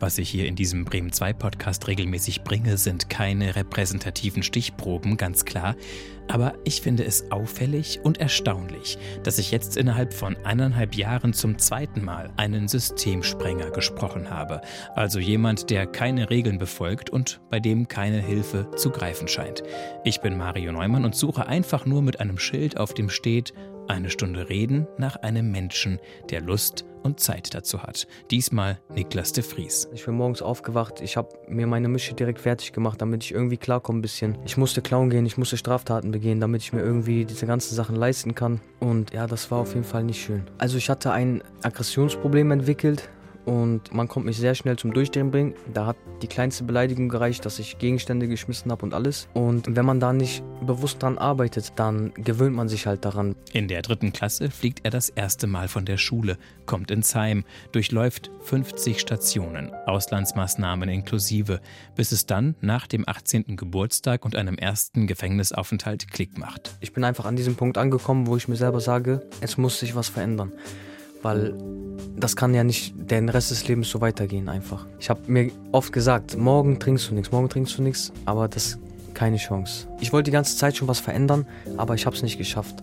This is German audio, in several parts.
Was ich hier in diesem Bremen 2 Podcast regelmäßig bringe, sind keine repräsentativen Stichproben, ganz klar. Aber ich finde es auffällig und erstaunlich, dass ich jetzt innerhalb von eineinhalb Jahren zum zweiten Mal einen Systemsprenger gesprochen habe. Also jemand, der keine Regeln befolgt und bei dem keine Hilfe zu greifen scheint. Ich bin Mario Neumann und suche einfach nur mit einem Schild, auf dem steht, eine Stunde reden nach einem Menschen, der Lust und Zeit dazu hat. Diesmal Niklas de Vries. Ich bin morgens aufgewacht, ich habe mir meine Mische direkt fertig gemacht, damit ich irgendwie klarkomme ein bisschen. Ich musste klauen gehen, ich musste Straftaten begehen, damit ich mir irgendwie diese ganzen Sachen leisten kann. Und ja, das war auf jeden Fall nicht schön. Also ich hatte ein Aggressionsproblem entwickelt und man konnte mich sehr schnell zum Durchdrehen bringen. Da hat die kleinste Beleidigung gereicht, dass ich Gegenstände geschmissen habe und alles. Und wenn man da nicht bewusst dran arbeitet, dann gewöhnt man sich halt daran. In der dritten Klasse fliegt er das erste Mal von der Schule, kommt ins Heim, durchläuft 50 Stationen, Auslandsmaßnahmen inklusive, bis es dann nach dem 18. Geburtstag und einem ersten Gefängnisaufenthalt Klick macht. Ich bin einfach an diesem Punkt angekommen, wo ich mir selber sage, es muss sich was verändern. Weil das kann ja nicht den Rest des Lebens so weitergehen einfach. Ich habe mir oft gesagt, morgen trinkst du nichts, morgen trinkst du nichts, aber das keine Chance. Ich wollte die ganze Zeit schon was verändern, aber ich habe es nicht geschafft.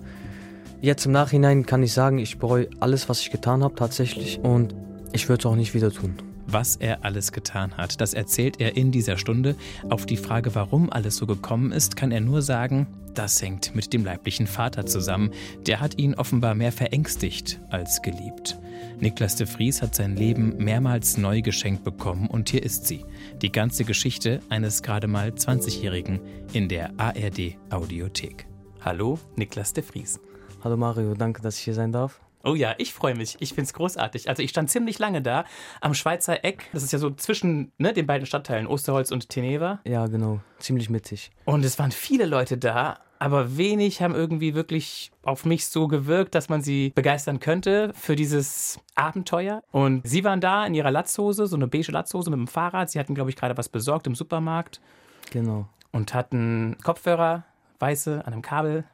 Jetzt im Nachhinein kann ich sagen, ich bereue alles, was ich getan habe tatsächlich und ich würde es auch nicht wieder tun. Was er alles getan hat, das erzählt er in dieser Stunde. Auf die Frage, warum alles so gekommen ist, kann er nur sagen, das hängt mit dem leiblichen Vater zusammen. Der hat ihn offenbar mehr verängstigt als geliebt. Niklas de Vries hat sein Leben mehrmals neu geschenkt bekommen und hier ist sie. Die ganze Geschichte eines gerade mal 20-Jährigen in der ARD Audiothek. Hallo, Niklas de Vries. Hallo Mario, danke, dass ich hier sein darf. Oh ja, ich freue mich. Ich finde es großartig. Also ich stand ziemlich lange da am Schweizer Eck. Das ist ja so zwischen ne, den beiden Stadtteilen Osterholz und Teneva. Ja, genau. Ziemlich mittig. Und es waren viele Leute da, aber wenig haben irgendwie wirklich auf mich so gewirkt, dass man sie begeistern könnte für dieses Abenteuer. Und sie waren da in ihrer Latzhose, so eine beige Latzhose mit dem Fahrrad. Sie hatten, glaube ich, gerade was besorgt im Supermarkt. Genau. Und hatten Kopfhörer, weiße, an einem Kabel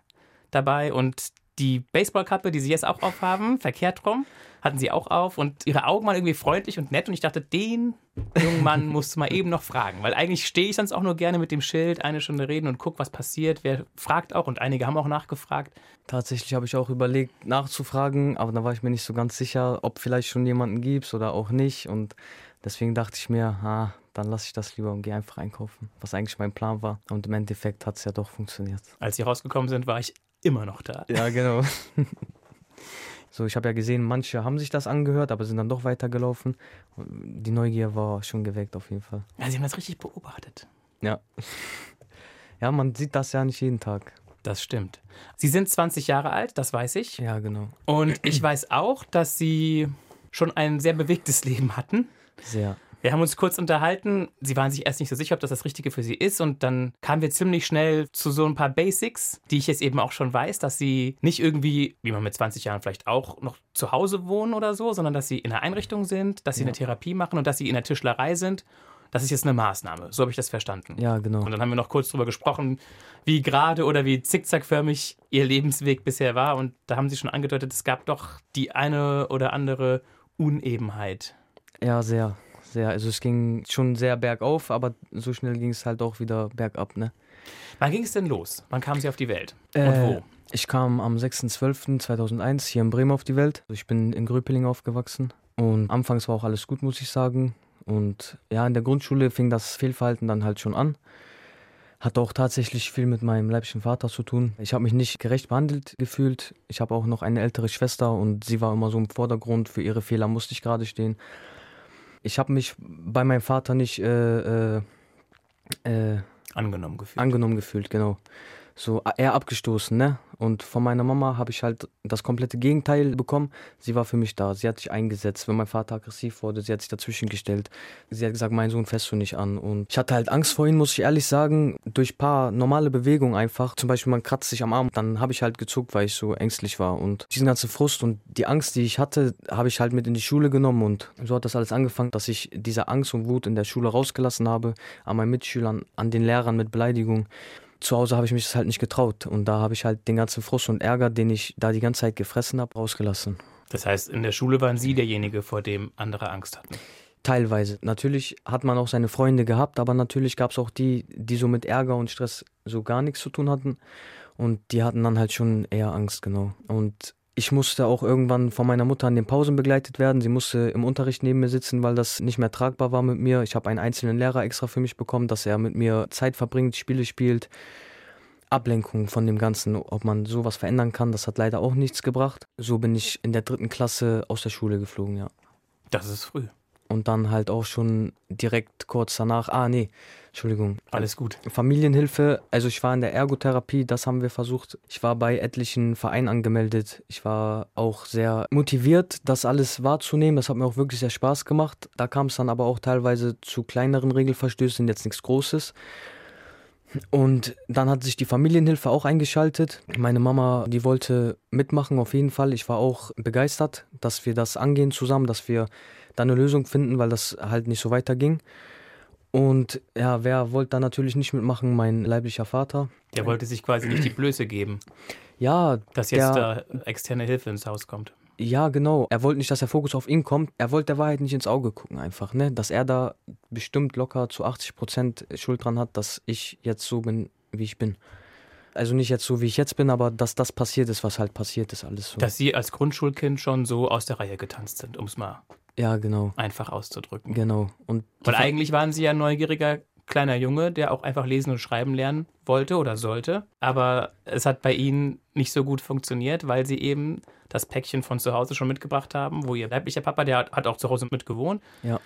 dabei. Und die Baseballkappe, die sie jetzt auch aufhaben, verkehrt rum, hatten sie auch auf und ihre Augen waren irgendwie freundlich und nett und ich dachte, den jungen Mann musst du mal eben noch fragen, weil eigentlich stehe ich sonst auch nur gerne mit dem Schild eine Stunde reden und guck, was passiert, wer fragt auch und einige haben auch nachgefragt. Tatsächlich habe ich auch überlegt nachzufragen, aber da war ich mir nicht so ganz sicher, ob vielleicht schon jemanden gibt oder auch nicht und deswegen dachte ich mir, ah, dann lasse ich das lieber und gehe einfach einkaufen, was eigentlich mein Plan war. Und im Endeffekt hat es ja doch funktioniert. Als sie rausgekommen sind, war ich immer noch da. Ja, genau. so, ich habe ja gesehen, manche haben sich das angehört, aber sind dann doch weitergelaufen. Die Neugier war schon geweckt auf jeden Fall. Ja, sie haben das richtig beobachtet. Ja. Ja, man sieht das ja nicht jeden Tag. Das stimmt. Sie sind 20 Jahre alt, das weiß ich. Ja, genau. Und ich weiß auch, dass Sie schon ein sehr bewegtes Leben hatten. Sehr. Wir haben uns kurz unterhalten. Sie waren sich erst nicht so sicher, ob das das Richtige für Sie ist. Und dann kamen wir ziemlich schnell zu so ein paar Basics, die ich jetzt eben auch schon weiß, dass Sie nicht irgendwie, wie man mit 20 Jahren vielleicht auch, noch zu Hause wohnen oder so, sondern dass Sie in einer Einrichtung sind, dass Sie ja. eine Therapie machen und dass Sie in der Tischlerei sind. Das ist jetzt eine Maßnahme. So habe ich das verstanden. Ja, genau. Und dann haben wir noch kurz darüber gesprochen, wie gerade oder wie zickzackförmig Ihr Lebensweg bisher war. Und da haben Sie schon angedeutet, es gab doch die eine oder andere Unebenheit. Ja, sehr sehr. Also es ging schon sehr bergauf, aber so schnell ging es halt auch wieder bergab, ne? Wann ging es denn los? Wann kamen Sie auf die Welt? Und äh, wo? Ich kam am 6.12.2001 hier in Bremen auf die Welt. Also ich bin in Gröpeling aufgewachsen und anfangs war auch alles gut, muss ich sagen. Und ja, in der Grundschule fing das Fehlverhalten dann halt schon an. Hat auch tatsächlich viel mit meinem leiblichen Vater zu tun. Ich habe mich nicht gerecht behandelt gefühlt. Ich habe auch noch eine ältere Schwester und sie war immer so im Vordergrund. Für ihre Fehler musste ich gerade stehen ich habe mich bei meinem Vater nicht äh, äh, äh, angenommen gefühlt. Angenommen gefühlt, genau so eher abgestoßen, ne? Und von meiner Mama habe ich halt das komplette Gegenteil bekommen. Sie war für mich da. Sie hat sich eingesetzt. Wenn mein Vater aggressiv wurde, sie hat sich dazwischen gestellt. Sie hat gesagt, mein Sohn fährst du nicht an. Und ich hatte halt Angst vor ihm, muss ich ehrlich sagen, durch paar normale Bewegungen einfach. Zum Beispiel, man kratzt sich am Arm. Dann habe ich halt gezuckt, weil ich so ängstlich war. Und diesen ganzen Frust und die Angst, die ich hatte, habe ich halt mit in die Schule genommen. Und so hat das alles angefangen, dass ich diese Angst und Wut in der Schule rausgelassen habe. An meinen Mitschülern, an den Lehrern mit Beleidigung zu Hause habe ich mich das halt nicht getraut. Und da habe ich halt den ganzen Frust und Ärger, den ich da die ganze Zeit gefressen habe, rausgelassen. Das heißt, in der Schule waren Sie derjenige, vor dem andere Angst hatten? Teilweise. Natürlich hat man auch seine Freunde gehabt, aber natürlich gab es auch die, die so mit Ärger und Stress so gar nichts zu tun hatten. Und die hatten dann halt schon eher Angst, genau. Und ich musste auch irgendwann von meiner Mutter an den Pausen begleitet werden. Sie musste im Unterricht neben mir sitzen, weil das nicht mehr tragbar war mit mir. Ich habe einen einzelnen Lehrer extra für mich bekommen, dass er mit mir Zeit verbringt, Spiele spielt. Ablenkung von dem Ganzen, ob man sowas verändern kann, das hat leider auch nichts gebracht. So bin ich in der dritten Klasse aus der Schule geflogen, ja. Das ist früh und dann halt auch schon direkt kurz danach, ah nee, Entschuldigung. Alles gut. Familienhilfe, also ich war in der Ergotherapie, das haben wir versucht. Ich war bei etlichen Vereinen angemeldet. Ich war auch sehr motiviert, das alles wahrzunehmen. Das hat mir auch wirklich sehr Spaß gemacht. Da kam es dann aber auch teilweise zu kleineren Regelverstößen, jetzt nichts Großes. Und dann hat sich die Familienhilfe auch eingeschaltet. Meine Mama, die wollte mitmachen auf jeden Fall. Ich war auch begeistert, dass wir das angehen zusammen, dass wir da eine Lösung finden, weil das halt nicht so weiterging. Und ja, wer wollte da natürlich nicht mitmachen? Mein leiblicher Vater. Der wollte sich quasi nicht die Blöße geben. Ja. Dass jetzt der, da externe Hilfe ins Haus kommt. Ja, genau. Er wollte nicht, dass der Fokus auf ihn kommt. Er wollte der Wahrheit nicht ins Auge gucken, einfach. Ne? Dass er da bestimmt locker zu 80 Prozent Schuld dran hat, dass ich jetzt so bin, wie ich bin. Also nicht jetzt so, wie ich jetzt bin, aber dass das passiert ist, was halt passiert ist, alles so. Dass Sie als Grundschulkind schon so aus der Reihe getanzt sind, um es mal ja, genau. einfach auszudrücken. Genau. Und Weil eigentlich waren Sie ja ein neugieriger kleiner Junge, der auch einfach lesen und schreiben lernen wollte oder sollte. Aber es hat bei Ihnen nicht so gut funktioniert, weil Sie eben das Päckchen von zu Hause schon mitgebracht haben, wo Ihr leiblicher Papa, der hat auch zu Hause mit gewohnt. Ja.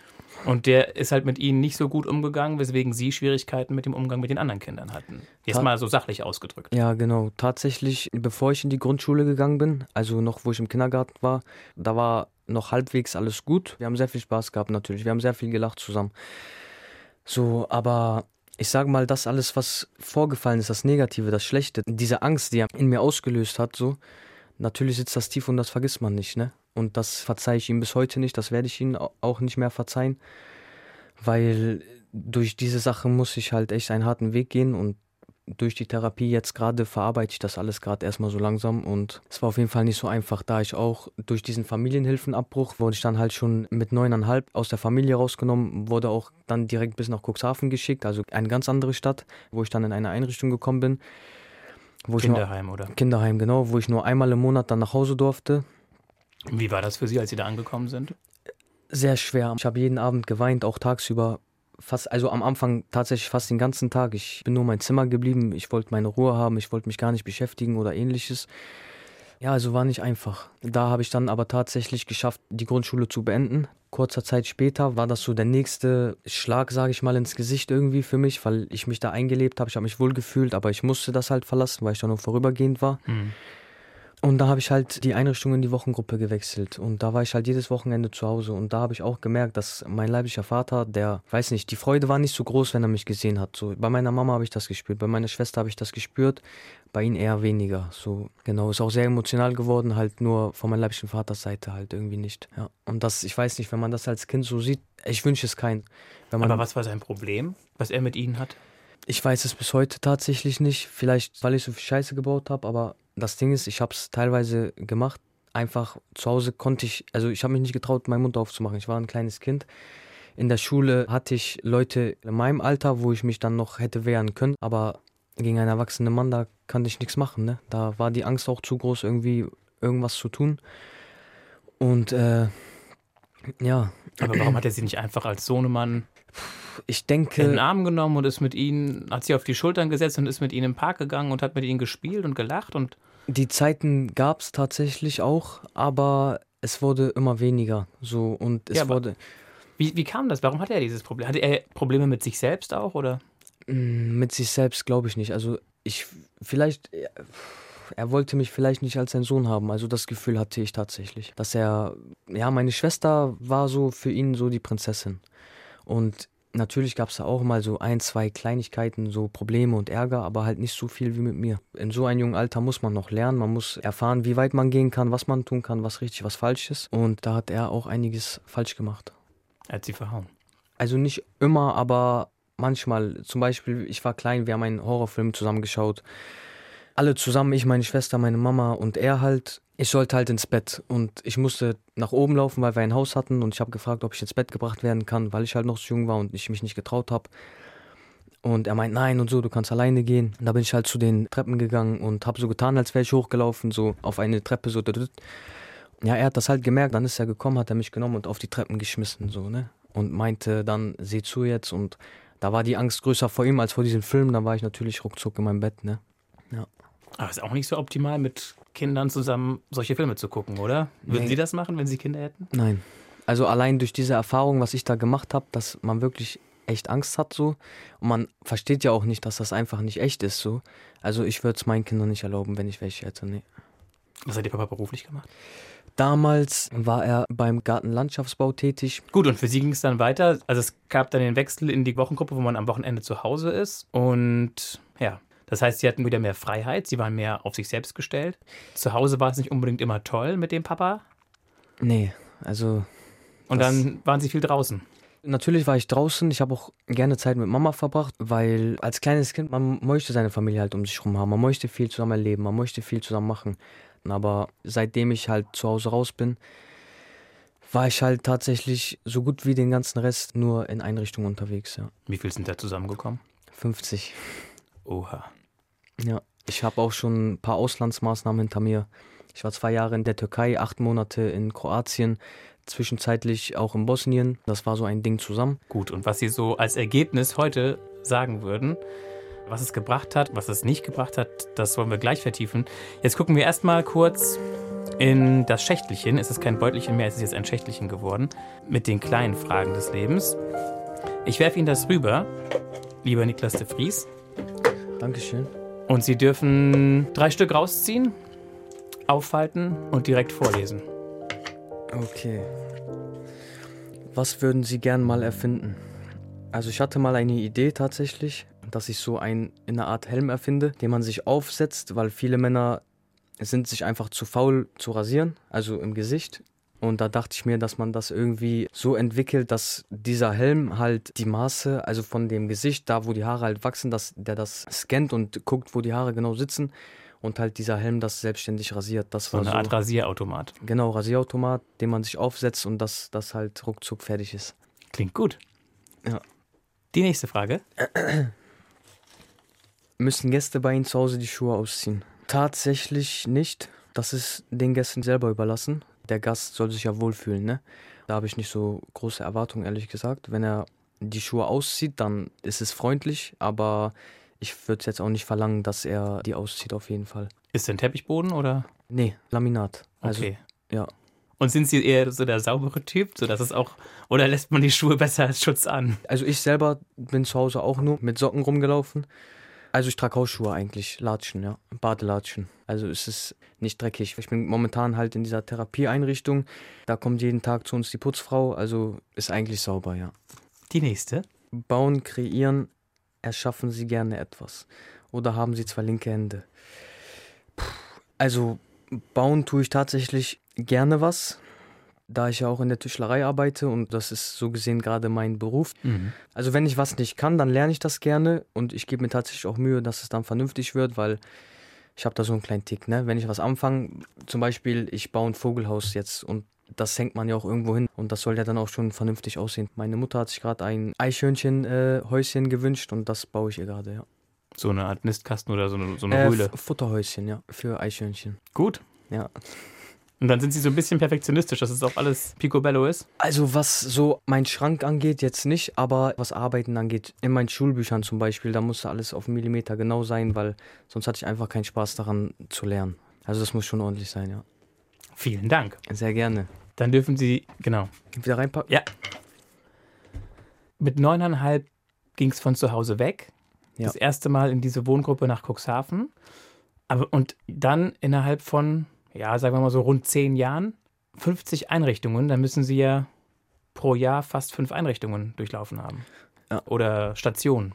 Und der ist halt mit ihnen nicht so gut umgegangen, weswegen sie Schwierigkeiten mit dem Umgang mit den anderen Kindern hatten. Jetzt Ta mal so sachlich ausgedrückt. Ja, genau. Tatsächlich, bevor ich in die Grundschule gegangen bin, also noch wo ich im Kindergarten war, da war noch halbwegs alles gut. Wir haben sehr viel Spaß gehabt natürlich. Wir haben sehr viel gelacht zusammen. So, aber ich sage mal, das alles, was vorgefallen ist, das Negative, das Schlechte, diese Angst, die er in mir ausgelöst hat, so, natürlich sitzt das tief und das vergisst man nicht, ne? Und das verzeihe ich ihm bis heute nicht, das werde ich ihm auch nicht mehr verzeihen, weil durch diese Sache muss ich halt echt einen harten Weg gehen und durch die Therapie jetzt gerade verarbeite ich das alles gerade erstmal so langsam und es war auf jeden Fall nicht so einfach, da ich auch durch diesen Familienhilfenabbruch wurde ich dann halt schon mit neuneinhalb aus der Familie rausgenommen, wurde auch dann direkt bis nach Cuxhaven geschickt, also eine ganz andere Stadt, wo ich dann in eine Einrichtung gekommen bin. Kinderheim, nur, oder? Kinderheim, genau, wo ich nur einmal im Monat dann nach Hause durfte. Wie war das für Sie, als Sie da angekommen sind? Sehr schwer. Ich habe jeden Abend geweint, auch tagsüber. Fast, also am Anfang tatsächlich fast den ganzen Tag. Ich bin nur in mein Zimmer geblieben. Ich wollte meine Ruhe haben. Ich wollte mich gar nicht beschäftigen oder ähnliches. Ja, also war nicht einfach. Da habe ich dann aber tatsächlich geschafft, die Grundschule zu beenden. Kurzer Zeit später war das so der nächste Schlag, sage ich mal, ins Gesicht irgendwie für mich, weil ich mich da eingelebt habe. Ich habe mich wohl gefühlt, aber ich musste das halt verlassen, weil ich da nur vorübergehend war. Mhm. Und da habe ich halt die Einrichtung in die Wochengruppe gewechselt. Und da war ich halt jedes Wochenende zu Hause. Und da habe ich auch gemerkt, dass mein leiblicher Vater, der, weiß nicht, die Freude war nicht so groß, wenn er mich gesehen hat. So, bei meiner Mama habe ich das gespürt, bei meiner Schwester habe ich das gespürt, bei ihm eher weniger. So, genau, ist auch sehr emotional geworden, halt nur von meinem leiblichen Vaters Seite halt irgendwie nicht. Ja. Und das, ich weiß nicht, wenn man das als Kind so sieht, ich wünsche es keinen. Aber was war sein Problem, was er mit Ihnen hat? Ich weiß es bis heute tatsächlich nicht. Vielleicht, weil ich so viel Scheiße gebaut habe, aber das Ding ist, ich habe es teilweise gemacht. Einfach zu Hause konnte ich, also ich habe mich nicht getraut, meinen Mund aufzumachen. Ich war ein kleines Kind. In der Schule hatte ich Leute in meinem Alter, wo ich mich dann noch hätte wehren können. Aber gegen einen erwachsenen Mann, da kann ich nichts machen. Ne? Da war die Angst auch zu groß, irgendwie irgendwas zu tun. Und äh, ja. Aber warum hat er sie nicht einfach als Sohnemann ich denke. In den Arm genommen und ist mit ihnen, hat sie auf die Schultern gesetzt und ist mit ihnen im Park gegangen und hat mit ihnen gespielt und gelacht und. Die Zeiten gab es tatsächlich auch, aber es wurde immer weniger. So und es ja, wurde. Wie, wie kam das? Warum hatte er dieses Problem? Hatte er Probleme mit sich selbst auch oder? Mm, mit sich selbst glaube ich nicht. Also ich vielleicht er wollte mich vielleicht nicht als sein Sohn haben. Also das Gefühl hatte ich tatsächlich, dass er ja meine Schwester war so für ihn so die Prinzessin und Natürlich gab es da auch mal so ein, zwei Kleinigkeiten, so Probleme und Ärger, aber halt nicht so viel wie mit mir. In so einem jungen Alter muss man noch lernen, man muss erfahren, wie weit man gehen kann, was man tun kann, was richtig, was falsch ist. Und da hat er auch einiges falsch gemacht. Er hat sie verhauen. Also nicht immer, aber manchmal. Zum Beispiel, ich war klein, wir haben einen Horrorfilm zusammengeschaut. Alle zusammen, ich, meine Schwester, meine Mama und er halt. ich sollte halt ins Bett und ich musste nach oben laufen, weil wir ein Haus hatten und ich habe gefragt, ob ich ins Bett gebracht werden kann, weil ich halt noch so jung war und ich mich nicht getraut habe. Und er meint, nein und so, du kannst alleine gehen. Und da bin ich halt zu den Treppen gegangen und habe so getan, als wäre ich hochgelaufen, so auf eine Treppe, so. Ja, er hat das halt gemerkt, dann ist er gekommen, hat er mich genommen und auf die Treppen geschmissen, so, ne? Und meinte dann, seh zu jetzt. Und da war die Angst größer vor ihm als vor diesem Film. Da war ich natürlich ruckzuck in meinem Bett, ne? Ja. Aber ist auch nicht so optimal, mit Kindern zusammen solche Filme zu gucken, oder? Würden nee. Sie das machen, wenn Sie Kinder hätten? Nein. Also allein durch diese Erfahrung, was ich da gemacht habe, dass man wirklich echt Angst hat so und man versteht ja auch nicht, dass das einfach nicht echt ist so. Also ich würde es meinen Kindern nicht erlauben, wenn ich welche hätte, nee. Was hat Ihr Papa beruflich gemacht? Damals war er beim Gartenlandschaftsbau tätig. Gut, und für Sie ging es dann weiter. Also es gab dann den Wechsel in die Wochengruppe, wo man am Wochenende zu Hause ist. Und ja, das heißt, Sie hatten wieder mehr Freiheit, Sie waren mehr auf sich selbst gestellt. Zu Hause war es nicht unbedingt immer toll mit dem Papa? Nee, also. Und dann waren Sie viel draußen? Natürlich war ich draußen. Ich habe auch gerne Zeit mit Mama verbracht, weil als kleines Kind, man möchte seine Familie halt um sich herum haben. Man möchte viel zusammen erleben, man möchte viel zusammen machen. Aber seitdem ich halt zu Hause raus bin, war ich halt tatsächlich so gut wie den ganzen Rest nur in Einrichtungen unterwegs, ja. Wie viel sind da zusammengekommen? 50. Oha. Ja, ich habe auch schon ein paar Auslandsmaßnahmen hinter mir. Ich war zwei Jahre in der Türkei, acht Monate in Kroatien, zwischenzeitlich auch in Bosnien. Das war so ein Ding zusammen. Gut, und was Sie so als Ergebnis heute sagen würden, was es gebracht hat, was es nicht gebracht hat, das wollen wir gleich vertiefen. Jetzt gucken wir erstmal kurz in das Schächtelchen. Es ist kein Beutelchen mehr, es ist jetzt ein Schächtelchen geworden. Mit den kleinen Fragen des Lebens. Ich werfe Ihnen das rüber, lieber Niklas de Vries. Dankeschön. Und Sie dürfen drei Stück rausziehen, aufhalten und direkt vorlesen. Okay. Was würden Sie gern mal erfinden? Also ich hatte mal eine Idee tatsächlich dass ich so ein, in einer Art Helm erfinde, den man sich aufsetzt, weil viele Männer sind sich einfach zu faul zu rasieren, also im Gesicht. Und da dachte ich mir, dass man das irgendwie so entwickelt, dass dieser Helm halt die Maße, also von dem Gesicht, da wo die Haare halt wachsen, dass der das scannt und guckt, wo die Haare genau sitzen und halt dieser Helm das selbstständig rasiert. Das so war eine so, Art Rasierautomat. Genau, Rasierautomat, den man sich aufsetzt und das, das halt ruckzuck fertig ist. Klingt gut. Ja. Die nächste Frage. Müssen Gäste bei Ihnen zu Hause die Schuhe ausziehen? Tatsächlich nicht. Das ist den Gästen selber überlassen. Der Gast soll sich ja wohlfühlen, ne? Da habe ich nicht so große Erwartungen, ehrlich gesagt. Wenn er die Schuhe auszieht, dann ist es freundlich, aber ich würde jetzt auch nicht verlangen, dass er die auszieht, auf jeden Fall. Ist denn Teppichboden oder? Nee, Laminat. Also, okay. Ja. Und sind Sie eher so der saubere Typ, sodass es auch, oder lässt man die Schuhe besser als Schutz an? Also ich selber bin zu Hause auch nur mit Socken rumgelaufen. Also ich trage Hausschuhe eigentlich, Latschen, ja, Badelatschen. Also es ist nicht dreckig. Ich bin momentan halt in dieser Therapieeinrichtung. Da kommt jeden Tag zu uns die Putzfrau, also ist eigentlich sauber, ja. Die nächste? Bauen, kreieren, erschaffen Sie gerne etwas. Oder haben Sie zwei linke Hände? Puh, also bauen tue ich tatsächlich gerne was da ich ja auch in der Tischlerei arbeite und das ist so gesehen gerade mein Beruf. Mhm. Also wenn ich was nicht kann, dann lerne ich das gerne und ich gebe mir tatsächlich auch Mühe, dass es dann vernünftig wird, weil ich habe da so einen kleinen Tick. Ne? Wenn ich was anfange, zum Beispiel ich baue ein Vogelhaus jetzt und das hängt man ja auch irgendwo hin und das soll ja dann auch schon vernünftig aussehen. Meine Mutter hat sich gerade ein Eichhörnchen-Häuschen äh, gewünscht und das baue ich ihr gerade, ja. So eine Art Nistkasten oder so eine, so eine äh, Höhle? Futterhäuschen, ja, für Eichhörnchen. Gut. Ja. Und dann sind sie so ein bisschen perfektionistisch, dass es auch alles picobello ist? Also was so mein Schrank angeht, jetzt nicht, aber was Arbeiten angeht, in meinen Schulbüchern zum Beispiel, da musste alles auf Millimeter genau sein, weil sonst hatte ich einfach keinen Spaß daran zu lernen. Also das muss schon ordentlich sein, ja. Vielen Dank. Sehr gerne. Dann dürfen Sie, genau. Wieder reinpacken? Ja. Mit neuneinhalb ging es von zu Hause weg. Ja. Das erste Mal in diese Wohngruppe nach Cuxhaven. Aber, und dann innerhalb von ja, sagen wir mal so rund zehn Jahren 50 Einrichtungen, dann müssen Sie ja pro Jahr fast fünf Einrichtungen durchlaufen haben. Ja. Oder Stationen.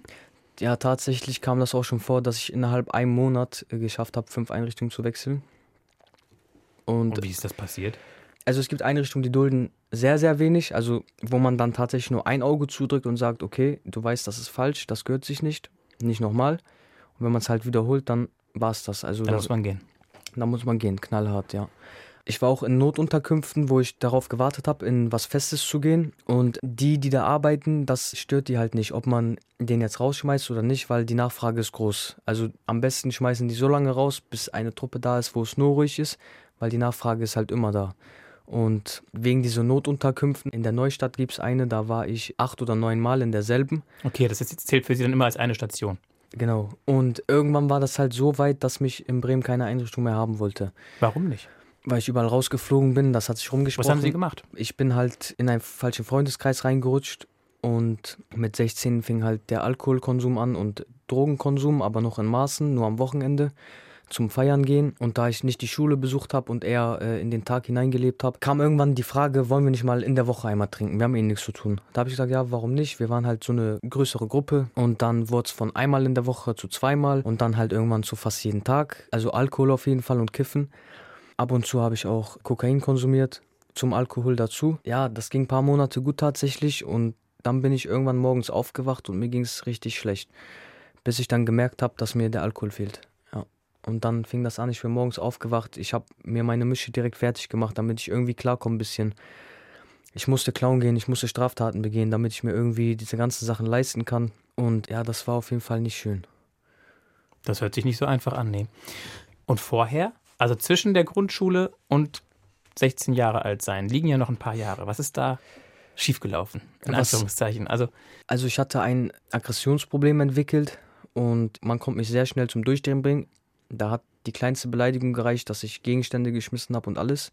Ja, tatsächlich kam das auch schon vor, dass ich innerhalb einem Monat äh, geschafft habe, fünf Einrichtungen zu wechseln. Und, Und wie ist das passiert? Also es gibt Einrichtungen, die dulden sehr, sehr wenig, also wo man dann tatsächlich nur ein Auge zudrückt und sagt, okay, du weißt, das ist falsch, das gehört sich nicht, nicht nochmal. Und wenn man es halt wiederholt, dann war es das. Also dann muss man gehen. Da muss man gehen, knallhart, ja. Ich war auch in Notunterkünften, wo ich darauf gewartet habe, in was Festes zu gehen. Und die, die da arbeiten, das stört die halt nicht, ob man den jetzt rausschmeißt oder nicht, weil die Nachfrage ist groß. Also am besten schmeißen die so lange raus, bis eine Truppe da ist, wo es nur ruhig ist, weil die Nachfrage ist halt immer da. Und wegen dieser Notunterkünften in der Neustadt gibt es eine, da war ich acht oder neun Mal in derselben. Okay, das zählt für Sie dann immer als eine Station. Genau. Und irgendwann war das halt so weit, dass mich in Bremen keine Einrichtung mehr haben wollte. Warum nicht? Weil ich überall rausgeflogen bin, das hat sich rumgesprochen. Was haben Sie gemacht? Ich bin halt in einen falschen Freundeskreis reingerutscht und mit 16 fing halt der Alkoholkonsum an und Drogenkonsum, aber noch in Maßen, nur am Wochenende zum Feiern gehen. Und da ich nicht die Schule besucht habe und eher äh, in den Tag hineingelebt habe, kam irgendwann die Frage, wollen wir nicht mal in der Woche einmal trinken? Wir haben eh nichts zu tun. Da habe ich gesagt, ja, warum nicht? Wir waren halt so eine größere Gruppe und dann wurde es von einmal in der Woche zu zweimal und dann halt irgendwann zu fast jeden Tag. Also Alkohol auf jeden Fall und Kiffen. Ab und zu habe ich auch Kokain konsumiert, zum Alkohol dazu. Ja, das ging ein paar Monate gut tatsächlich und dann bin ich irgendwann morgens aufgewacht und mir ging es richtig schlecht. Bis ich dann gemerkt habe, dass mir der Alkohol fehlt. Und dann fing das an, ich bin morgens aufgewacht. Ich habe mir meine Mische direkt fertig gemacht, damit ich irgendwie klarkomme ein bisschen. Ich musste klauen gehen, ich musste Straftaten begehen, damit ich mir irgendwie diese ganzen Sachen leisten kann. Und ja, das war auf jeden Fall nicht schön. Das hört sich nicht so einfach an, nee. Und vorher? Also zwischen der Grundschule und 16 Jahre alt sein, liegen ja noch ein paar Jahre. Was ist da schiefgelaufen? In Was- Anführungszeichen. Also, Also ich hatte ein Aggressionsproblem entwickelt und man konnte mich sehr schnell zum Durchdrehen bringen. Da hat die kleinste Beleidigung gereicht, dass ich Gegenstände geschmissen habe und alles.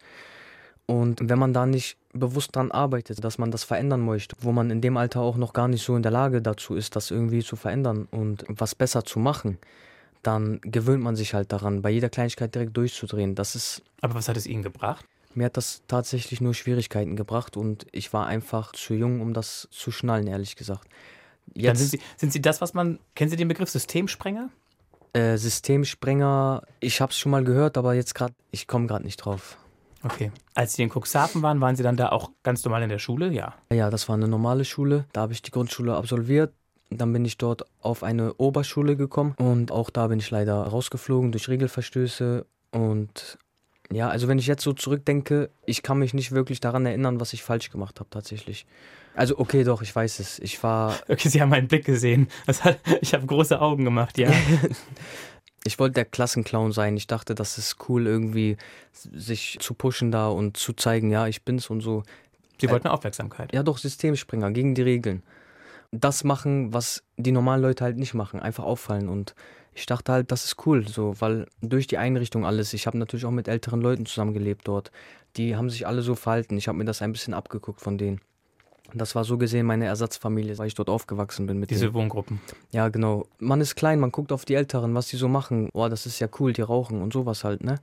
Und wenn man da nicht bewusst dran arbeitet, dass man das verändern möchte, wo man in dem Alter auch noch gar nicht so in der Lage dazu ist, das irgendwie zu verändern und was besser zu machen, dann gewöhnt man sich halt daran, bei jeder Kleinigkeit direkt durchzudrehen. Das ist aber was hat es Ihnen gebracht? mir hat das tatsächlich nur Schwierigkeiten gebracht und ich war einfach zu jung, um das zu schnallen, ehrlich gesagt. Dann sind Sie, sind Sie das, was man. Kennen Sie den Begriff Systemsprenger? Äh, Systemsprenger, ich habe es schon mal gehört, aber jetzt gerade, ich komme gerade nicht drauf. Okay. Als Sie in Cuxhaven waren, waren Sie dann da auch ganz normal in der Schule? Ja. Ja, das war eine normale Schule. Da habe ich die Grundschule absolviert. Dann bin ich dort auf eine Oberschule gekommen und auch da bin ich leider rausgeflogen durch Regelverstöße. Und ja, also wenn ich jetzt so zurückdenke, ich kann mich nicht wirklich daran erinnern, was ich falsch gemacht habe tatsächlich. Also okay, doch, ich weiß es. Ich war Okay, Sie haben meinen Blick gesehen. Hat, ich habe große Augen gemacht, ja. Ich wollte der Klassenclown sein. Ich dachte, das ist cool, irgendwie sich zu pushen da und zu zeigen, ja, ich bin's und so. Sie wollten Aufmerksamkeit. Ja, doch, Systemspringer, gegen die Regeln. Das machen, was die normalen Leute halt nicht machen, einfach auffallen. Und ich dachte halt, das ist cool, so, weil durch die Einrichtung alles, ich habe natürlich auch mit älteren Leuten zusammengelebt dort. Die haben sich alle so verhalten. Ich habe mir das ein bisschen abgeguckt von denen. Das war so gesehen meine Ersatzfamilie, weil ich dort aufgewachsen bin mit denen. Diese Wohngruppen. Ja, genau. Man ist klein, man guckt auf die Älteren, was die so machen. Oh, das ist ja cool, die rauchen und sowas halt, ne?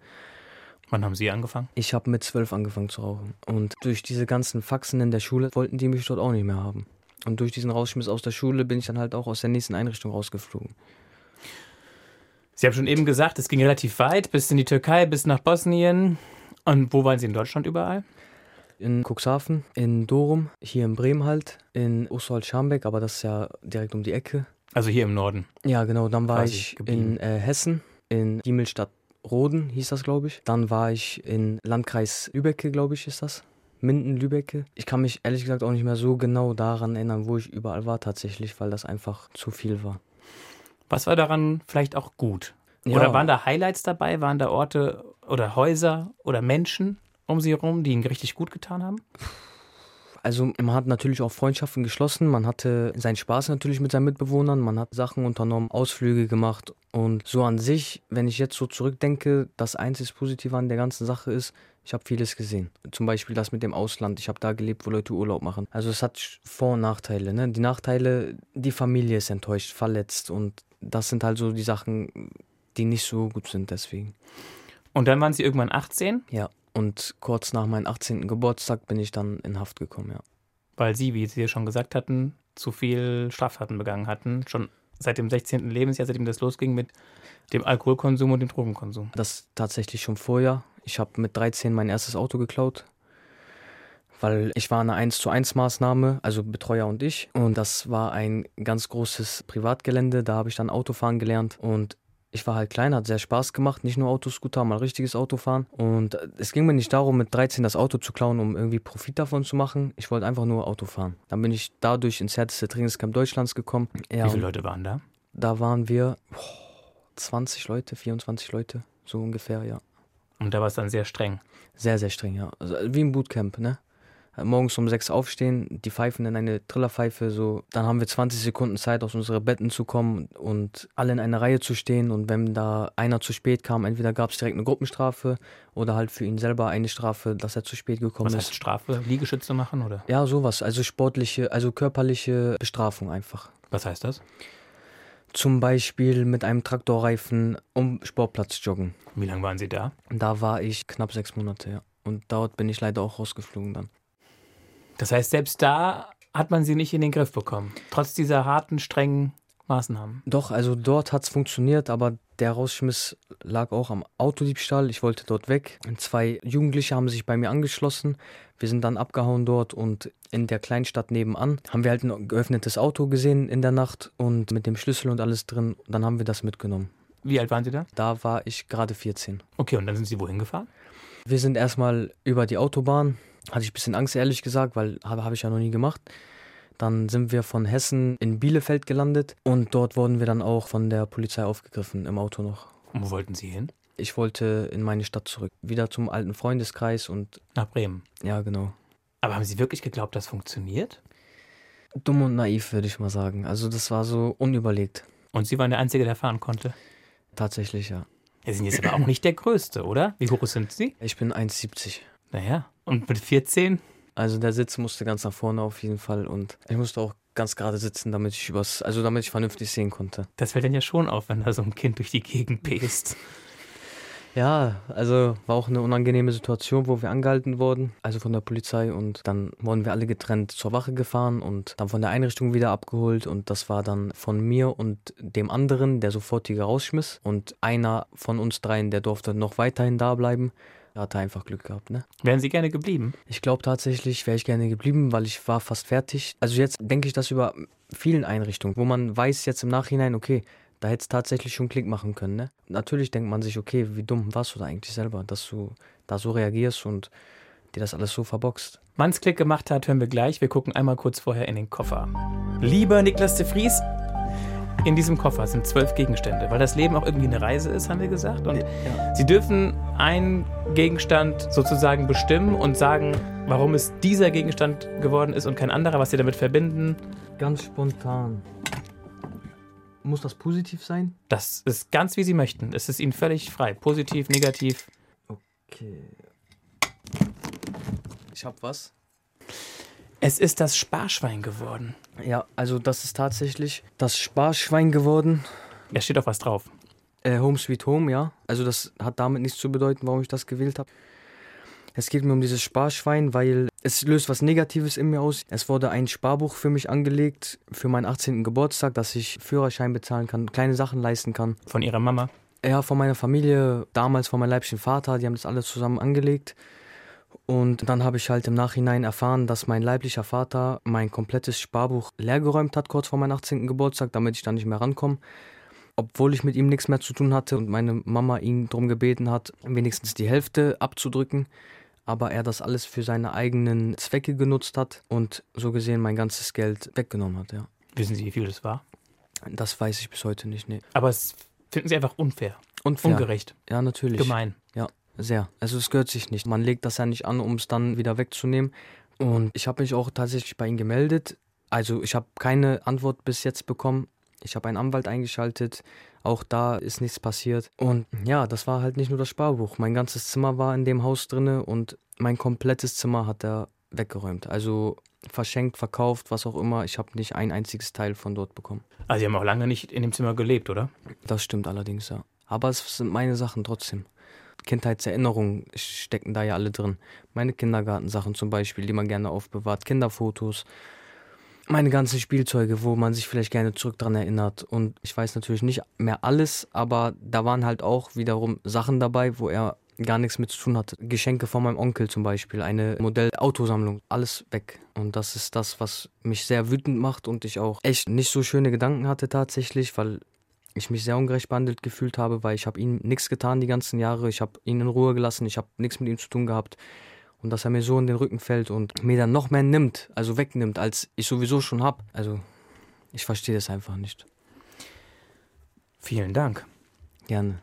Wann haben Sie angefangen? Ich habe mit zwölf angefangen zu rauchen. Und durch diese ganzen Faxen in der Schule wollten die mich dort auch nicht mehr haben. Und durch diesen Rausschmiss aus der Schule bin ich dann halt auch aus der nächsten Einrichtung rausgeflogen. Sie haben schon eben gesagt, es ging relativ weit, bis in die Türkei, bis nach Bosnien. Und wo waren Sie in Deutschland überall? In Cuxhaven, in Dorum, hier in Bremen halt, in Osterholz-Scharmbeck, aber das ist ja direkt um die Ecke. Also hier im Norden. Ja, genau. Dann war Quasi ich geblieben. in äh, Hessen, in Diemelstadt Roden hieß das, glaube ich. Dann war ich in Landkreis Lübecke, glaube ich, ist das. Minden, Lübecke. Ich kann mich ehrlich gesagt auch nicht mehr so genau daran erinnern, wo ich überall war tatsächlich, weil das einfach zu viel war. Was war daran vielleicht auch gut? Ja. Oder waren da Highlights dabei? Waren da Orte oder Häuser oder Menschen um Sie herum, die Ihnen richtig gut getan haben? Also man hat natürlich auch Freundschaften geschlossen, man hatte seinen Spaß natürlich mit seinen Mitbewohnern, man hat Sachen unternommen, Ausflüge gemacht und so an sich, wenn ich jetzt so zurückdenke, das einzig Positive an der ganzen Sache ist, ich habe vieles gesehen. Zum Beispiel das mit dem Ausland. Ich habe da gelebt, wo Leute Urlaub machen. Also es hat Vor- und Nachteile. Ne? Die Nachteile, die Familie ist enttäuscht, verletzt und das sind halt so die Sachen, die nicht so gut sind deswegen. Und dann waren Sie irgendwann 18, Ja. Und kurz nach meinem 18. Geburtstag bin ich dann in Haft gekommen, ja. weil Sie, wie Sie ja schon gesagt hatten, zu viel Straftaten begangen hatten. Schon seit dem 16. Lebensjahr, seitdem das losging mit dem Alkoholkonsum und dem Drogenkonsum. Das tatsächlich schon vorher. Ich habe mit 13 mein erstes Auto geklaut, weil ich war eine 1 zu 1 Maßnahme, also Betreuer und ich. Und das war ein ganz großes Privatgelände. Da habe ich dann Autofahren gelernt und Ich war halt klein, hat sehr Spaß gemacht, nicht nur Autoscooter, mal richtiges Auto fahren. Und es ging mir nicht darum, mit 13 das Auto zu klauen, um irgendwie Profit davon zu machen. Ich wollte einfach nur Auto fahren. Dann bin ich dadurch ins härteste Trainingscamp Deutschlands gekommen. Ja, Wie viele Leute waren da? Da waren wir boah, 20 Leute, 24 Leute, so ungefähr, ja. Und da war es dann sehr streng? Sehr, sehr streng, ja. Also wie im Bootcamp, ne? Morgens um sechs aufstehen, die pfeifen in eine Trillerpfeife, so, dann haben wir 20 Sekunden Zeit, aus unseren Betten zu kommen und alle in einer Reihe zu stehen. Und wenn da einer zu spät kam, entweder gab es direkt eine Gruppenstrafe oder halt für ihn selber eine Strafe, dass er zu spät gekommen Was ist. Was heißt Strafe? Liegestütze machen, oder? Ja, sowas. Also sportliche, also körperliche Bestrafung einfach. Was heißt das? Zum Beispiel mit einem Traktorreifen um Sportplatz joggen. Wie lange waren Sie da? Da war ich knapp sechs Monate, ja. Und dort bin ich leider auch rausgeflogen dann. Das heißt, selbst da hat man sie nicht in den Griff bekommen, trotz dieser harten, strengen Maßnahmen. Doch, also dort hat es funktioniert, aber der Rausschmiss lag auch am Autodiebstahl. Ich wollte dort weg. Zwei Jugendliche haben sich bei mir angeschlossen. Wir sind dann abgehauen dort und in der Kleinstadt nebenan haben wir halt ein geöffnetes Auto gesehen in der Nacht und mit dem Schlüssel und alles drin. Dann haben wir das mitgenommen. Wie alt waren Sie da? Da war ich gerade 14. Okay, und dann sind Sie wohin gefahren? Wir sind erstmal über die Autobahn hatte ich ein bisschen Angst, ehrlich gesagt, weil habe hab ich ja noch nie gemacht. Dann sind wir von Hessen in Bielefeld gelandet und dort wurden wir dann auch von der Polizei aufgegriffen, im Auto noch. Und wo wollten Sie hin? Ich wollte in meine Stadt zurück, wieder zum alten Freundeskreis und. Nach Bremen. Ja, genau. Aber haben Sie wirklich geglaubt, das funktioniert? Dumm und naiv, würde ich mal sagen. Also, das war so unüberlegt. Und Sie waren der Einzige, der fahren konnte? Tatsächlich, ja. Sie sind jetzt aber auch nicht der Größte, oder? Wie hoch sind Sie? Ich bin 1,70. Naja, und mit 14? Also der Sitz musste ganz nach vorne auf jeden Fall und ich musste auch ganz gerade sitzen, damit ich übers, also damit ich vernünftig sehen konnte. Das fällt dann ja schon auf, wenn da so ein Kind durch die Gegend pest. Ja, also war auch eine unangenehme Situation, wo wir angehalten wurden, also von der Polizei und dann wurden wir alle getrennt zur Wache gefahren und dann von der Einrichtung wieder abgeholt und das war dann von mir und dem anderen, der sofortige rausschmiss und einer von uns dreien, der durfte noch weiterhin da bleiben er hatte einfach Glück gehabt, ne? Wären Sie gerne geblieben? Ich glaube tatsächlich, wäre ich gerne geblieben, weil ich war fast fertig. Also jetzt denke ich das über vielen Einrichtungen, wo man weiß jetzt im Nachhinein, okay, da hätte es tatsächlich schon Klick machen können, ne? Natürlich denkt man sich, okay, wie dumm warst du da eigentlich selber, dass du da so reagierst und dir das alles so verboxt. Wann es Klick gemacht hat, hören wir gleich. Wir gucken einmal kurz vorher in den Koffer. Lieber Niklas de Vries, in diesem Koffer sind zwölf Gegenstände, weil das Leben auch irgendwie eine Reise ist, haben wir gesagt. Und ja. Sie dürfen einen Gegenstand sozusagen bestimmen und sagen, warum es dieser Gegenstand geworden ist und kein anderer, was Sie damit verbinden. Ganz spontan. Muss das positiv sein? Das ist ganz wie Sie möchten. Es ist Ihnen völlig frei. Positiv, negativ. Okay. Ich hab was. Es ist das Sparschwein geworden. Ja, also das ist tatsächlich das Sparschwein geworden. Da steht auch was drauf. Äh, Home Sweet Home, ja. Also das hat damit nichts zu bedeuten, warum ich das gewählt habe. Es geht mir um dieses Sparschwein, weil es löst was Negatives in mir aus. Es wurde ein Sparbuch für mich angelegt für meinen 18. Geburtstag, dass ich Führerschein bezahlen kann, kleine Sachen leisten kann. Von Ihrer Mama? Ja, von meiner Familie, damals von meinem leiblichen Vater, die haben das alles zusammen angelegt. Und dann habe ich halt im Nachhinein erfahren, dass mein leiblicher Vater mein komplettes Sparbuch leergeräumt hat, kurz vor meinem 18. Geburtstag, damit ich da nicht mehr rankomme. Obwohl ich mit ihm nichts mehr zu tun hatte und meine Mama ihn darum gebeten hat, wenigstens die Hälfte abzudrücken. Aber er das alles für seine eigenen Zwecke genutzt hat und so gesehen mein ganzes Geld weggenommen hat, ja. Wissen Sie, wie viel das war? Das weiß ich bis heute nicht, nee. Aber es finden Sie einfach unfair. Unfair. Ungerecht. Ja, natürlich. Gemein. Ja. Sehr. Also es gehört sich nicht. Man legt das ja nicht an, um es dann wieder wegzunehmen. Und ich habe mich auch tatsächlich bei ihm gemeldet. Also ich habe keine Antwort bis jetzt bekommen. Ich habe einen Anwalt eingeschaltet. Auch da ist nichts passiert. Und ja, das war halt nicht nur das Sparbuch. Mein ganzes Zimmer war in dem Haus drinne und mein komplettes Zimmer hat er weggeräumt. Also verschenkt, verkauft, was auch immer. Ich habe nicht ein einziges Teil von dort bekommen. Also Sie haben auch lange nicht in dem Zimmer gelebt, oder? Das stimmt allerdings, ja. Aber es sind meine Sachen trotzdem. Kindheitserinnerungen stecken da ja alle drin. Meine Kindergartensachen zum Beispiel, die man gerne aufbewahrt, Kinderfotos, meine ganzen Spielzeuge, wo man sich vielleicht gerne zurück dran erinnert. Und ich weiß natürlich nicht mehr alles, aber da waren halt auch wiederum Sachen dabei, wo er gar nichts mit zu tun hat. Geschenke von meinem Onkel zum Beispiel, eine Modellautosammlung, alles weg. Und das ist das, was mich sehr wütend macht und ich auch echt nicht so schöne Gedanken hatte tatsächlich, weil ich mich sehr ungerecht behandelt gefühlt habe, weil ich habe ihm nichts getan die ganzen Jahre. Ich habe ihn in Ruhe gelassen, ich habe nichts mit ihm zu tun gehabt. Und dass er mir so in den Rücken fällt und mir dann noch mehr nimmt, also wegnimmt, als ich sowieso schon habe. Also ich verstehe das einfach nicht. Vielen Dank. Gerne.